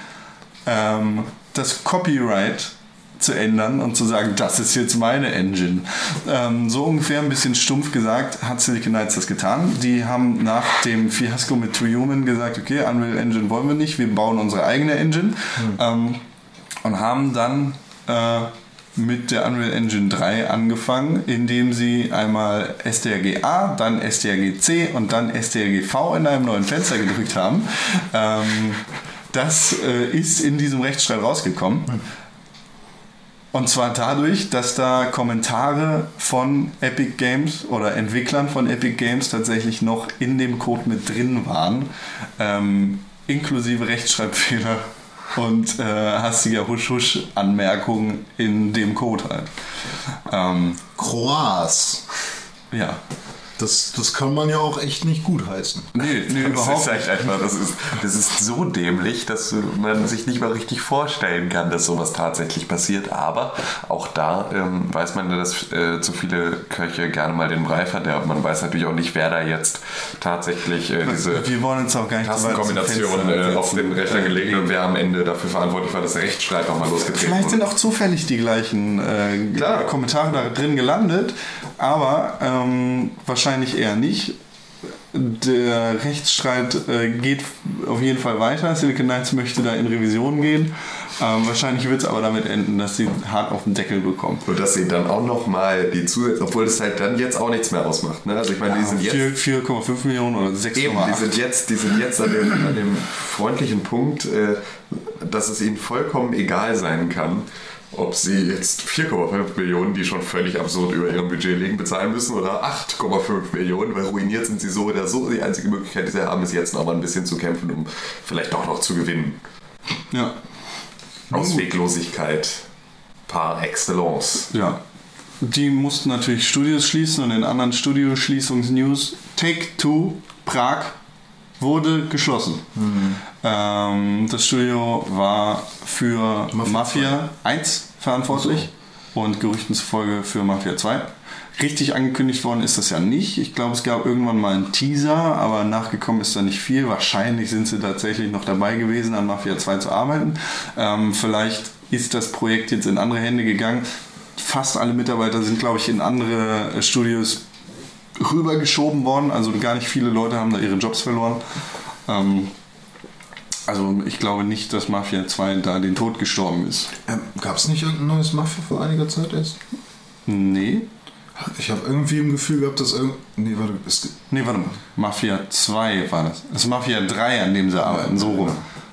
ähm, das Copyright zu ändern und zu sagen, das ist jetzt meine Engine. Ähm, so ungefähr ein bisschen stumpf gesagt hat Silicon Knights das getan. Die haben nach dem Fiasko mit True Human gesagt, okay, Unreal Engine wollen wir nicht, wir bauen unsere eigene Engine ähm, und haben dann äh, mit der Unreal Engine 3 angefangen, indem sie einmal STRG-A, dann STRG-C und dann STRG-V in einem neuen Fenster gedrückt haben. Ähm, das äh, ist in diesem Rechtsstreit rausgekommen. Und zwar dadurch, dass da Kommentare von Epic Games oder Entwicklern von Epic Games tatsächlich noch in dem Code mit drin waren, ähm, inklusive Rechtschreibfehler und äh, hastiger Husch-Husch-Anmerkungen in dem Code halt. Ähm, Kroas. ja. Das, das kann man ja auch echt nicht gut heißen. Nee, nee, Das überhaupt ist halt einfach, das ist, das ist so dämlich, dass man sich nicht mal richtig vorstellen kann, dass sowas tatsächlich passiert. Aber auch da ähm, weiß man, dass äh, zu viele Köche gerne mal den Brei verderben. Man weiß natürlich auch nicht, wer da jetzt tatsächlich äh, diese Wir wollen uns auch gar nicht Tastenkombination äh, auf den Rechner gelegt und wer am Ende dafür verantwortlich war, dass der Rechtsstreit nochmal losgetreten Vielleicht sind auch zufällig die gleichen äh, Klar. Kommentare da drin gelandet, aber ähm, wahrscheinlich eher nicht. Der Rechtsstreit äh, geht auf jeden Fall weiter. Silicon Knights möchte da in Revision gehen. Ähm, wahrscheinlich wird es aber damit enden, dass sie hart auf den Deckel bekommen. Und dass sie dann auch nochmal die Zusatz, obwohl das halt dann jetzt auch nichts mehr ausmacht. Ne? Also ich meine, die sind jetzt 4 4,5 Millionen oder 6,8. Eben, die sind jetzt, die sind jetzt an, dem, an dem freundlichen Punkt, äh, dass es ihnen vollkommen egal sein kann, ob sie jetzt 4,5 Millionen, die schon völlig absurd über ihrem Budget liegen, bezahlen müssen oder 8,5 Millionen, weil ruiniert sind sie so oder so. Die einzige Möglichkeit, die sie haben, ist jetzt noch mal ein bisschen zu kämpfen, um vielleicht doch noch zu gewinnen. Ja. Ausweglosigkeit par excellence. Ja. Die mussten natürlich Studios schließen und in anderen Studioschließungsnews Take Two Prag wurde geschlossen. Ähm, das Studio war für Mafia, 1 verantwortlich und Gerüchten zufolge für Mafia 2. richtig angekündigt worden ist das ja nicht. Ich glaube, es gab irgendwann mal einen Teaser, aber nachgekommen ist da nicht viel. Wahrscheinlich sind sie tatsächlich noch dabei gewesen, an Mafia 2 zu arbeiten. Ähm, vielleicht ist das Projekt jetzt in andere Hände gegangen. Fast alle Mitarbeiter sind, glaube ich, in andere Studios rübergeschoben worden. Also gar nicht viele Leute haben da ihre Jobs verloren. Ähm, also ich glaube nicht, dass Mafia 2 da den Tod gestorben ist. Ähm, Gab es nicht irgendein neues Mafia vor einiger Zeit erst? Nee. Ich habe irgendwie im Gefühl gehabt, dass irgend. Nee, warte, es Nee, warte mal. Mafia 2 war das. Das ist Mafia 3, an dem sie arbeiten. So rum.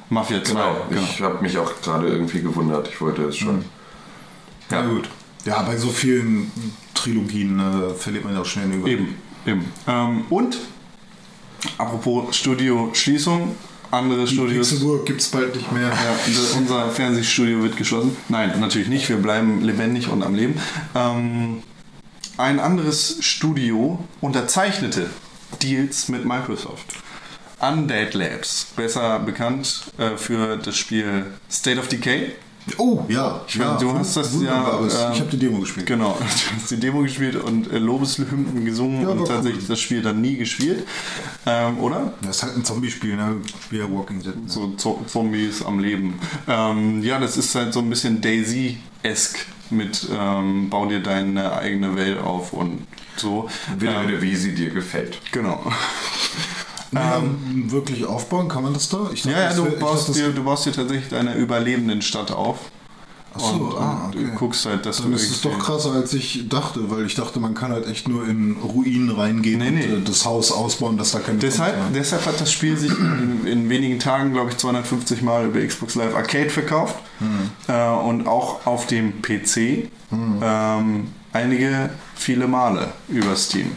Mafia 2. Genau, Genau. ich habe mich auch gerade irgendwie gewundert. Ich wollte es schon. Ja, gut. Ja, bei so vielen Trilogien äh, verliert man ja auch schnell den Überblick. Eben, eben. Ähm, und, apropos Studio-Schließung, andere Studios. Pixelburg gibt es bald nicht mehr. Ja, unser- unser Fernsehstudio wird geschlossen. Nein, natürlich nicht. Wir bleiben lebendig und am Leben. Ähm, ein anderes Studio unterzeichnete Deals mit Microsoft. Undead Labs, besser bekannt äh, für das Spiel State of Decay. Oh, ja. Ja, du hast das ja, ähm, ich habe die Demo gespielt. Genau, du hast die Demo gespielt und äh, Lobeshymnen gesungen Ja, und tatsächlich cool. das Spiel dann nie gespielt. Ähm, oder? Das ist halt ein Zombie-Spiel, ne? Ja Walking Dead. Ne? So Zo- Zombies am Leben. Ähm, ja, das ist halt so ein bisschen Daisy-esque mit ähm, bau dir deine eigene Welt auf und so. Bitte, Ähm, bitte, wie sie dir gefällt. Genau. Ähm, wirklich aufbauen, kann man das da? Ich dachte, Ja, ja, das du wär- baust, dachte, dir, du baust dir tatsächlich deine überlebenden Stadt auf. das- Ach so, und, ah, und okay. du guckst halt, dass Dann du ist es doch krasser, als ich dachte, weil ich dachte, man kann halt echt nur in Ruinen reingehen Nee, und nee. äh, das Haus ausbauen, dass da keine Deshalb, deshalb hat das Spiel sich in, in wenigen Tagen, glaube ich, 250 Mal über Xbox Live Arcade verkauft. Äh, und auch auf dem PC ähm, einige, viele Male über Steam.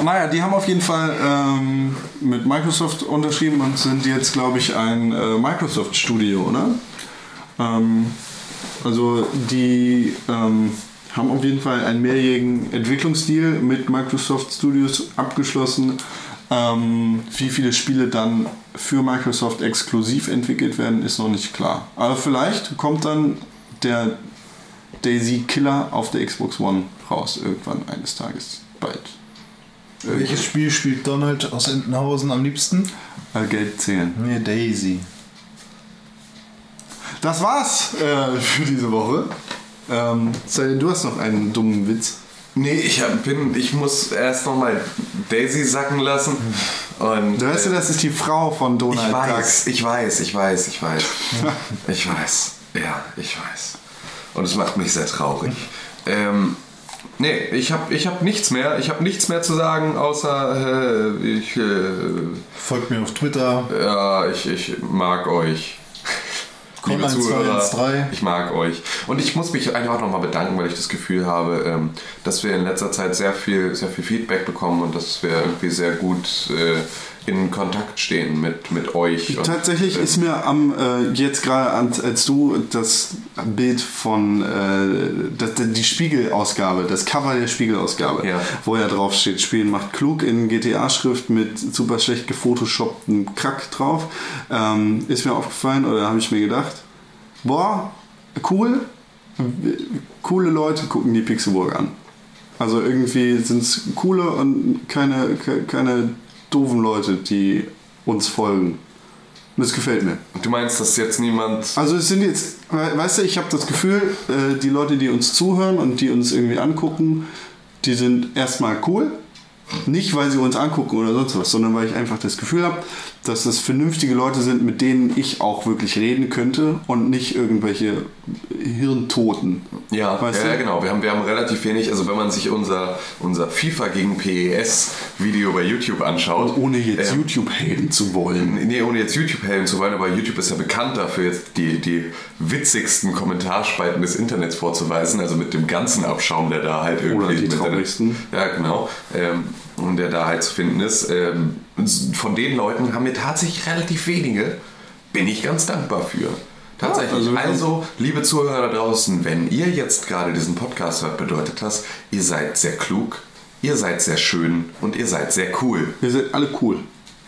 Naja, die haben auf jeden Fall ähm, mit Microsoft unterschrieben und sind jetzt, glaube ich, ein äh, Microsoft-Studio, oder? Ähm, also die ähm, haben auf jeden Fall einen mehrjährigen Entwicklungsdeal mit Microsoft Studios abgeschlossen. Ähm, wie viele Spiele dann für Microsoft exklusiv entwickelt werden, ist noch nicht klar. Aber vielleicht kommt dann der Daisy Killer auf der Xbox One raus, irgendwann eines Tages bald. Welches Spiel spielt Donald aus Entenhausen am liebsten? Weil Geld zählen. Nee, Daisy. Das war's äh, für diese Woche. Ähm, Sally, du hast noch einen dummen Witz. Nee, ich hab, bin, ich muss erst nochmal Daisy sacken lassen. Und, Du weißt du, äh, das ist die Frau von Donald ich Duck. weiß, ich weiß, ich weiß, ich weiß. ich weiß. Ja, ich weiß. Und es macht mich sehr traurig. Ähm, nee, ich habe ich hab nichts mehr. Ich habe nichts mehr zu sagen, außer äh, ich, äh, Folgt mir auf Twitter. ja, ich, ich mag euch. Liebe 1213. Zuhörer, ich mag euch. Und ich muss mich einfach nochmal bedanken, weil ich das Gefühl habe, ähm, dass wir in letzter Zeit sehr viel, sehr viel Feedback bekommen und dass wir irgendwie sehr gut äh, in Kontakt stehen mit, mit euch. Tatsächlich äh, ist mir am äh, jetzt gerade an- als du das Bild von äh, das, die Spiegelausgabe, das Cover der Spiegelausgabe, Ja. wo ja drauf steht, Spielen macht klug in GTA-Schrift mit super schlecht gefotoshopptem Krack drauf, ähm, ist mir aufgefallen oder habe ich mir gedacht, boah, cool, coole Leute gucken die Pixelburg an. Also irgendwie sind es coole und keine, ke- keine doofen Leute, die uns folgen. Und das gefällt mir. du meinst, dass jetzt niemand. Also es sind jetzt, we- weißt du, ich habe das Gefühl, äh, die Leute, die uns zuhören und die uns irgendwie angucken, die sind erstmal cool. Nicht, weil sie uns angucken oder sonst was, sondern weil ich einfach das Gefühl habe, dass das vernünftige Leute sind, mit denen ich auch wirklich reden könnte und nicht irgendwelche Hirntoten. Ja, weißt ja, genau. Wir haben, wir haben relativ wenig, also wenn man sich unser, unser FIFA gegen PES Video bei YouTube anschaut. Ohne jetzt ähm, YouTube haten zu wollen. Nee, ohne jetzt YouTube helfen zu wollen, aber YouTube ist ja bekannt dafür, jetzt die, die witzigsten Kommentarspalten des Internets vorzuweisen, also mit dem ganzen Abschaum, der da halt irgendwie. Oder die traurigsten. Ja, genau. Ähm, und der da halt zu finden ist. Ähm, von den Leuten haben wir tatsächlich relativ wenige. Bin ich ganz dankbar für. Tatsächlich. also also, haben- liebe Zuhörer da draußen, wenn ihr jetzt gerade diesen Podcast hört, bedeutet das, ihr seid sehr klug, ihr seid sehr schön und ihr seid sehr cool. Wir sind alle cool.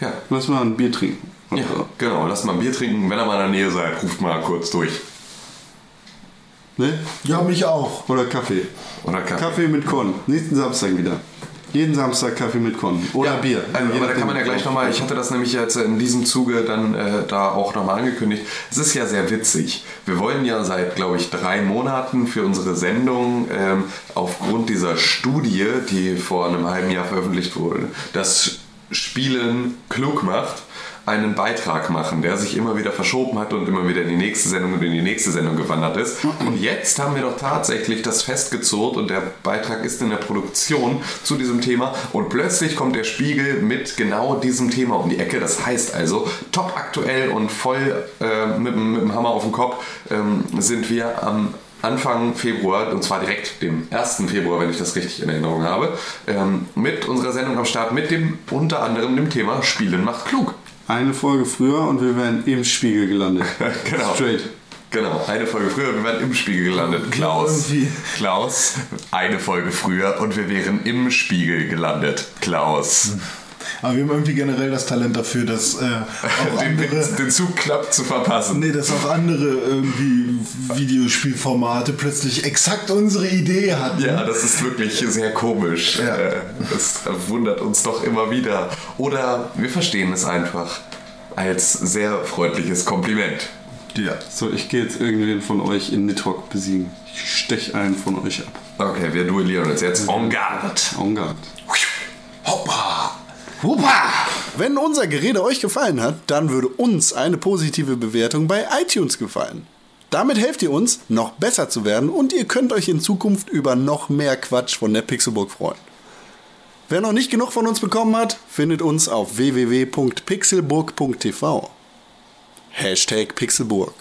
Ja. Lass mal ein Bier trinken. Ja, genau. Lasst mal ein Bier trinken. Wenn ihr mal in der Nähe seid, ruft mal kurz durch. Ne? Ja, mich auch. Oder Kaffee. Oder Kaffee. Kaffee mit Con. Nächsten Samstag wieder. Jeden Samstag Kaffee mit Con. Oder Ja, Bier. Also, aber da kann man ja gleich nochmal, ich hatte das nämlich jetzt in diesem Zuge dann äh, da auch nochmal angekündigt. Es ist ja sehr witzig. Wir wollen ja seit, glaube ich, drei Monaten für unsere Sendung ähm, aufgrund dieser Studie, die vor einem halben Jahr veröffentlicht wurde, das Spielen klug macht, einen Beitrag machen, der sich immer wieder verschoben hat und immer wieder in die nächste Sendung und in die nächste Sendung gewandert ist. Und jetzt haben wir doch tatsächlich das festgezurrt und der Beitrag ist in der Produktion zu diesem Thema und plötzlich kommt der Spiegel mit genau diesem Thema um die Ecke. Das heißt also, top aktuell und voll äh, mit, mit dem Hammer auf dem Kopf ähm, sind wir am Anfang Februar, und zwar direkt dem 1. Februar, wenn ich das richtig in Erinnerung habe, ähm, mit unserer Sendung am Start mit dem unter anderem dem Thema Spielen macht klug. Eine Folge früher und wir wären im Spiegel gelandet. Genau. Straight. Genau, eine Folge früher, wir wären im Spiegel gelandet. Klaus. irgendwie. Klaus, eine Folge früher und wir wären im Spiegel gelandet. Klaus. Aber wir haben irgendwie generell das Talent dafür, dass äh, auch Den, andere. den, den Zug klappt zu verpassen. Nee, dass auch andere irgendwie Videospielformate plötzlich exakt unsere Idee hatten. Ja, das ist wirklich sehr komisch. Ja. Äh, Das wundert uns doch immer wieder. Oder wir verstehen es einfach als sehr freundliches Kompliment. ja. So, ich gehe jetzt irgendwen von euch in Nidhogg besiegen. Ich stech einen von euch ab. Okay, wir duellieren uns jetzt. En garde. En garde. Hoppa! Hupa! Wenn unser Gerede euch gefallen hat, dann würde uns eine positive Bewertung bei iTunes gefallen. Damit helft ihr uns, noch besser zu werden und ihr könnt euch in Zukunft über noch mehr Quatsch von der Pixelburg freuen. Wer noch nicht genug von uns bekommen hat, findet uns auf www.pixelburg.tv. Hashtag Pixelburg.